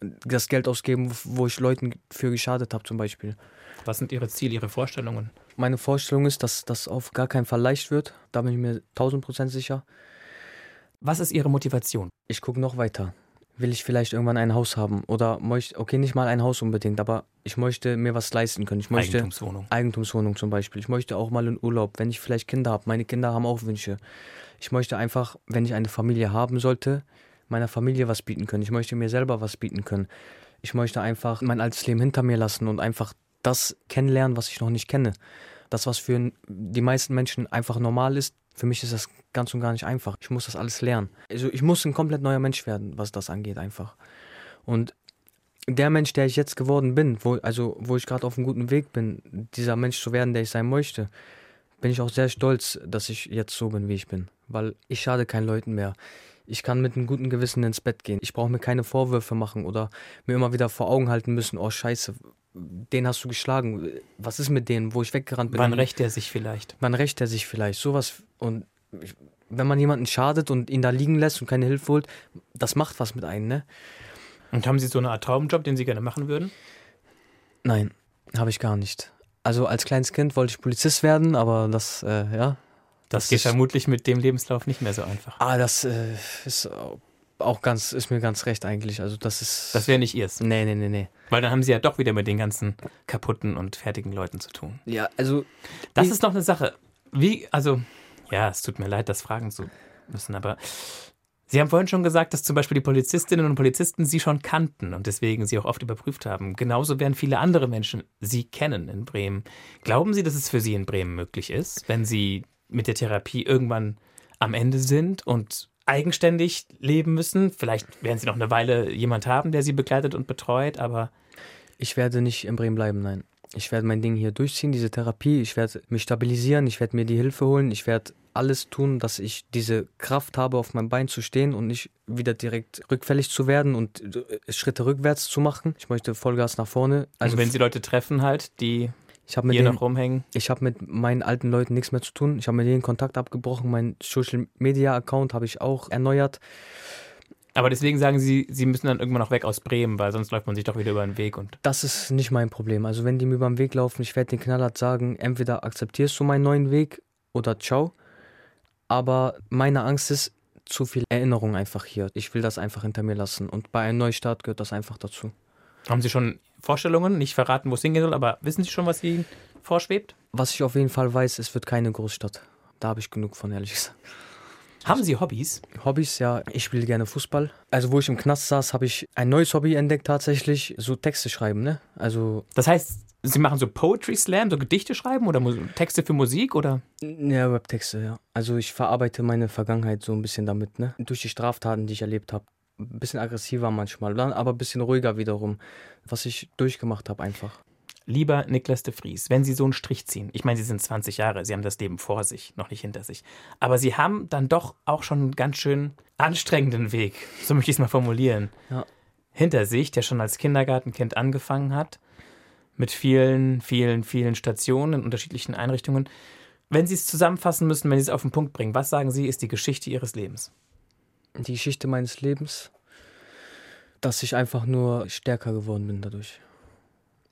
das Geld ausgeben, wo ich Leuten für geschadet habe zum Beispiel. Was sind Ihre Ziele, Ihre Vorstellungen? Meine Vorstellung ist, dass das auf gar keinen Fall leicht wird. Da bin ich mir 1000 Prozent sicher. Was ist Ihre Motivation? Ich gucke noch weiter. Will ich vielleicht irgendwann ein Haus haben? Oder möchte, okay, nicht mal ein Haus unbedingt, aber ich möchte mir was leisten können. Ich möchte Eigentumswohnung. Eigentumswohnung zum Beispiel. Ich möchte auch mal in Urlaub, wenn ich vielleicht Kinder habe. Meine Kinder haben auch Wünsche. Ich möchte einfach, wenn ich eine Familie haben sollte, meiner Familie was bieten können. Ich möchte mir selber was bieten können. Ich möchte einfach mein altes Leben hinter mir lassen und einfach das kennenlernen, was ich noch nicht kenne. Das, was für die meisten Menschen einfach normal ist, für mich ist das ganz und gar nicht einfach. Ich muss das alles lernen. Also ich muss ein komplett neuer Mensch werden, was das angeht einfach. Und der Mensch, der ich jetzt geworden bin, wo, also wo ich gerade auf einem guten Weg bin, dieser Mensch zu werden, der ich sein möchte, bin ich auch sehr stolz, dass ich jetzt so bin, wie ich bin. Weil ich schade keinen Leuten mehr. Ich kann mit einem guten Gewissen ins Bett gehen. Ich brauche mir keine Vorwürfe machen oder mir immer wieder vor Augen halten müssen, oh scheiße, den hast du geschlagen. Was ist mit denen, wo ich weggerannt bin? Wann rächt er sich vielleicht? Wann rächt er sich vielleicht? Sowas. Und wenn man jemanden schadet und ihn da liegen lässt und keine Hilfe holt, das macht was mit einem, ne? Und haben Sie so eine Art Traumjob, den Sie gerne machen würden? Nein, habe ich gar nicht. Also als kleines Kind wollte ich Polizist werden, aber das, äh, ja. Das, Das geht vermutlich mit dem Lebenslauf nicht mehr so einfach. Ah, das äh, ist auch ganz, ist mir ganz recht eigentlich. Also das ist. Das wäre nicht Ihrs. Nee, nee, nee, nee. Weil dann haben Sie ja doch wieder mit den ganzen kaputten und fertigen Leuten zu tun. Ja, also. Das ist noch eine Sache. Wie, also, ja, es tut mir leid, das fragen zu müssen, aber Sie haben vorhin schon gesagt, dass zum Beispiel die Polizistinnen und Polizisten Sie schon kannten und deswegen Sie auch oft überprüft haben. Genauso werden viele andere Menschen Sie kennen in Bremen. Glauben Sie, dass es für Sie in Bremen möglich ist, wenn Sie mit der Therapie irgendwann am Ende sind und eigenständig leben müssen? Vielleicht werden Sie noch eine Weile jemand haben, der Sie begleitet und betreut, aber Ich werde nicht in Bremen bleiben, nein. Ich werde mein Ding hier durchziehen, diese Therapie. Ich werde mich stabilisieren, ich werde mir die Hilfe holen. Ich werde alles tun, dass ich diese Kraft habe, auf meinem Bein zu stehen und nicht wieder direkt rückfällig zu werden und äh, Schritte rückwärts zu machen. Ich möchte Vollgas nach vorne. also wenn Sie Leute treffen halt, die ich habe mit hier denen, noch rumhängen, ich habe mit meinen alten Leuten nichts mehr zu tun. Ich habe mit denen Kontakt abgebrochen. Mein Social Media Account habe ich auch erneuert. Aber deswegen sagen Sie, Sie müssen dann irgendwann auch weg aus Bremen, weil sonst läuft man sich doch wieder über den Weg. Und das ist nicht mein Problem. Also wenn die mir über den Weg laufen, ich werde den knallhart sagen, entweder akzeptierst du meinen neuen Weg oder ciao. Aber meine Angst ist zu viel Erinnerung einfach hier. Ich will das einfach hinter mir lassen. Und bei einem Neustart gehört das einfach dazu. Haben Sie schon Vorstellungen? Nicht verraten, wo es hingehen soll, aber wissen Sie schon, was Ihnen vorschwebt? Was ich auf jeden Fall weiß, es wird keine Großstadt. Da habe ich genug von, ehrlich gesagt. Haben Sie Hobbys? Hobbys, ja. Ich spiele gerne Fußball. Also, wo ich im Knast saß, habe ich ein neues Hobby entdeckt, tatsächlich. So Texte schreiben, ne? Also. Das heißt, Sie machen so Poetry Slam, so Gedichte schreiben oder Texte für Musik oder? Ja, Webtexte, ja. Also, ich verarbeite meine Vergangenheit so ein bisschen damit, ne? Durch die Straftaten, die ich erlebt habe. Ein bisschen aggressiver manchmal, dann aber ein bisschen ruhiger wiederum. Was ich durchgemacht habe, einfach. Lieber Niklas de Vries, wenn Sie so einen Strich ziehen, ich meine, Sie sind 20 Jahre, Sie haben das Leben vor sich, noch nicht hinter sich, aber Sie haben dann doch auch schon einen ganz schön anstrengenden Weg, so möchte ich es mal formulieren, ja. hinter sich, der schon als Kindergartenkind angefangen hat, mit vielen, vielen, vielen Stationen in unterschiedlichen Einrichtungen. Wenn Sie es zusammenfassen müssen, wenn Sie es auf den Punkt bringen, was sagen Sie, ist die Geschichte Ihres Lebens? Die Geschichte meines Lebens, dass ich einfach nur stärker geworden bin dadurch.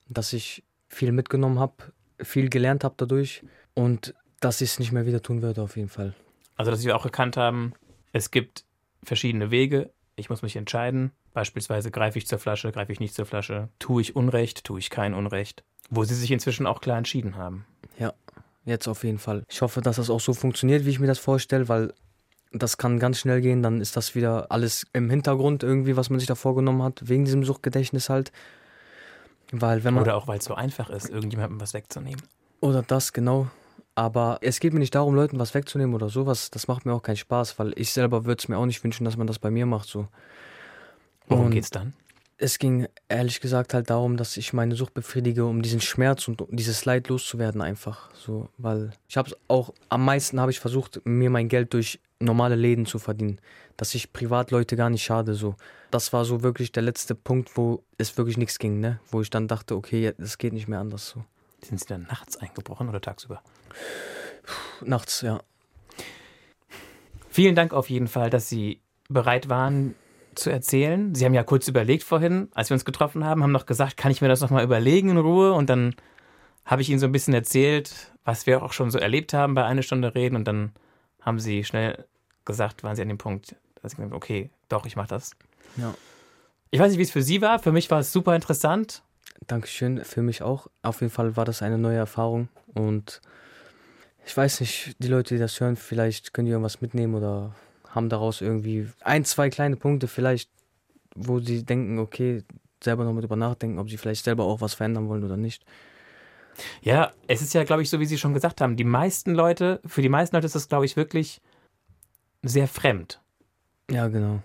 Dass ich viel mitgenommen habe, viel gelernt habe dadurch und dass ich es nicht mehr wieder tun würde, auf jeden Fall. Also, dass Sie auch erkannt haben, es gibt verschiedene Wege, ich muss mich entscheiden. Beispielsweise greife ich zur Flasche, greife ich nicht zur Flasche, tue ich Unrecht, tue ich kein Unrecht. Wo Sie sich inzwischen auch klar entschieden haben. Ja, jetzt auf jeden Fall. Ich hoffe, dass das auch so funktioniert, wie ich mir das vorstelle, weil das kann ganz schnell gehen. Dann ist das wieder alles im Hintergrund irgendwie, was man sich da vorgenommen hat, wegen diesem Suchtgedächtnis halt. Weil wenn man oder auch weil es so einfach ist, irgendjemandem was wegzunehmen. Oder das, genau. Aber es geht mir nicht darum, Leuten was wegzunehmen oder sowas. Das macht mir auch keinen Spaß, weil ich selber würde es mir auch nicht wünschen, dass man das bei mir macht. So. Worum geht es dann? Es ging ehrlich gesagt halt darum, dass ich meine Sucht befriedige, um diesen Schmerz und dieses Leid loszuwerden einfach. So, weil ich habe auch am meisten habe ich versucht, mir mein Geld durch normale Läden zu verdienen, dass ich Privatleute gar nicht schade so. Das war so wirklich der letzte Punkt, wo es wirklich nichts ging, ne? Wo ich dann dachte, okay, das geht nicht mehr anders so. Sind Sie dann nachts eingebrochen oder tagsüber? Nachts, ja. Vielen Dank auf jeden Fall, dass Sie bereit waren zu erzählen. Sie haben ja kurz überlegt vorhin, als wir uns getroffen haben, haben noch gesagt, kann ich mir das nochmal überlegen in Ruhe? Und dann habe ich Ihnen so ein bisschen erzählt, was wir auch schon so erlebt haben bei einer Stunde reden. Und dann haben Sie schnell gesagt, waren Sie an dem Punkt, dass ich mir, okay, doch, ich mache das. Ja. Ich weiß nicht, wie es für Sie war. Für mich war es super interessant. Dankeschön, für mich auch. Auf jeden Fall war das eine neue Erfahrung und ich weiß nicht, die Leute, die das hören, vielleicht können die irgendwas mitnehmen oder haben daraus irgendwie ein, zwei kleine Punkte vielleicht, wo sie denken, okay, selber noch mit drüber nachdenken, ob sie vielleicht selber auch was verändern wollen oder nicht. Ja, es ist ja, glaube ich, so wie Sie schon gesagt haben, die meisten Leute, für die meisten Leute ist das, glaube ich, wirklich sehr fremd. Ja, genau.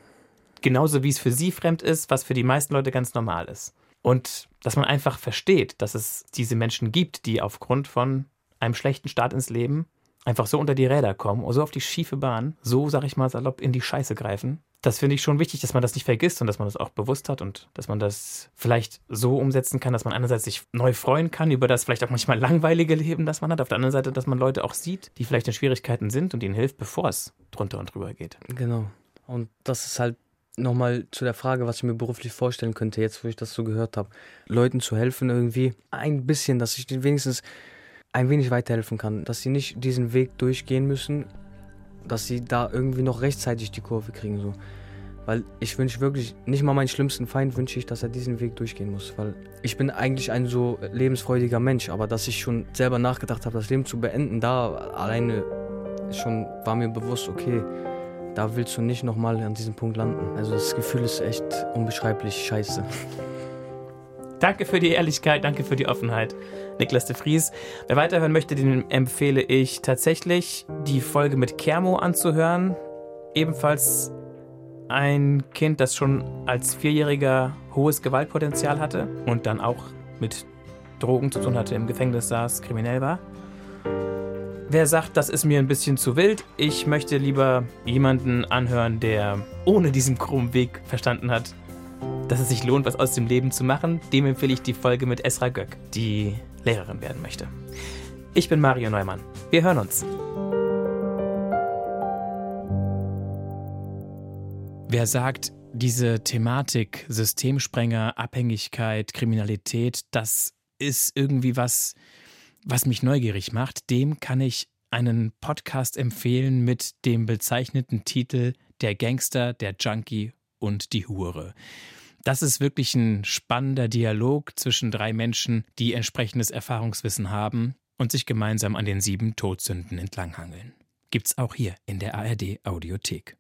Genauso wie es für Sie fremd ist, was für die meisten Leute ganz normal ist. Und dass man einfach versteht, dass es diese Menschen gibt, die aufgrund von einem schlechten Start ins Leben einfach so unter die Räder kommen, so auf die schiefe Bahn, so, sag ich mal, salopp in die Scheiße greifen. Das finde ich schon wichtig, dass man das nicht vergisst und dass man das auch bewusst hat und dass man das vielleicht so umsetzen kann, dass man einerseits sich neu freuen kann über das vielleicht auch manchmal langweilige Leben, das man hat, auf der anderen Seite, dass man Leute auch sieht, die vielleicht in Schwierigkeiten sind und ihnen hilft, bevor es drunter und drüber geht. Genau. Und das ist halt nochmal zu der Frage, was ich mir beruflich vorstellen könnte, jetzt wo ich das so gehört habe. Leuten zu helfen irgendwie, ein bisschen, dass ich wenigstens ein wenig weiterhelfen kann, dass sie nicht diesen Weg durchgehen müssen, dass sie da irgendwie noch rechtzeitig die Kurve kriegen. So. Weil ich wünsche wirklich, nicht mal meinen schlimmsten Feind wünsche ich, dass er diesen Weg durchgehen muss. Weil ich bin eigentlich ein so lebensfreudiger Mensch, aber dass ich schon selber nachgedacht habe, das Leben zu beenden, da alleine schon war mir bewusst, okay, da willst du nicht nochmal an diesem Punkt landen. Also das Gefühl ist echt unbeschreiblich scheiße. Danke für die Ehrlichkeit, danke für die Offenheit, Niklas de Vries. Wer weiterhören möchte, den empfehle ich tatsächlich, die Folge mit Kermo anzuhören. Ebenfalls ein Kind, das schon als Vierjähriger hohes Gewaltpotenzial hatte und dann auch mit Drogen zu tun hatte, im Gefängnis saß, kriminell war. Wer sagt, das ist mir ein bisschen zu wild, ich möchte lieber jemanden anhören, der ohne diesen krummen Weg verstanden hat, dass es sich lohnt, was aus dem Leben zu machen, dem empfehle ich die Folge mit Esra Göck, die Lehrerin werden möchte. Ich bin Mario Neumann. Wir hören uns. Wer sagt, Diese Thematik Systemsprenger, Abhängigkeit, Kriminalität, das ist irgendwie was, was mich neugierig macht. Dem kann ich einen Podcast empfehlen mit dem bezeichneten Titel Der Gangster, der Junkie und die Hure. Das ist wirklich ein spannender Dialog zwischen drei Menschen, die entsprechendes Erfahrungswissen haben und sich gemeinsam an den sieben Todsünden entlanghangeln. Gibt's auch hier in der ARD Audiothek.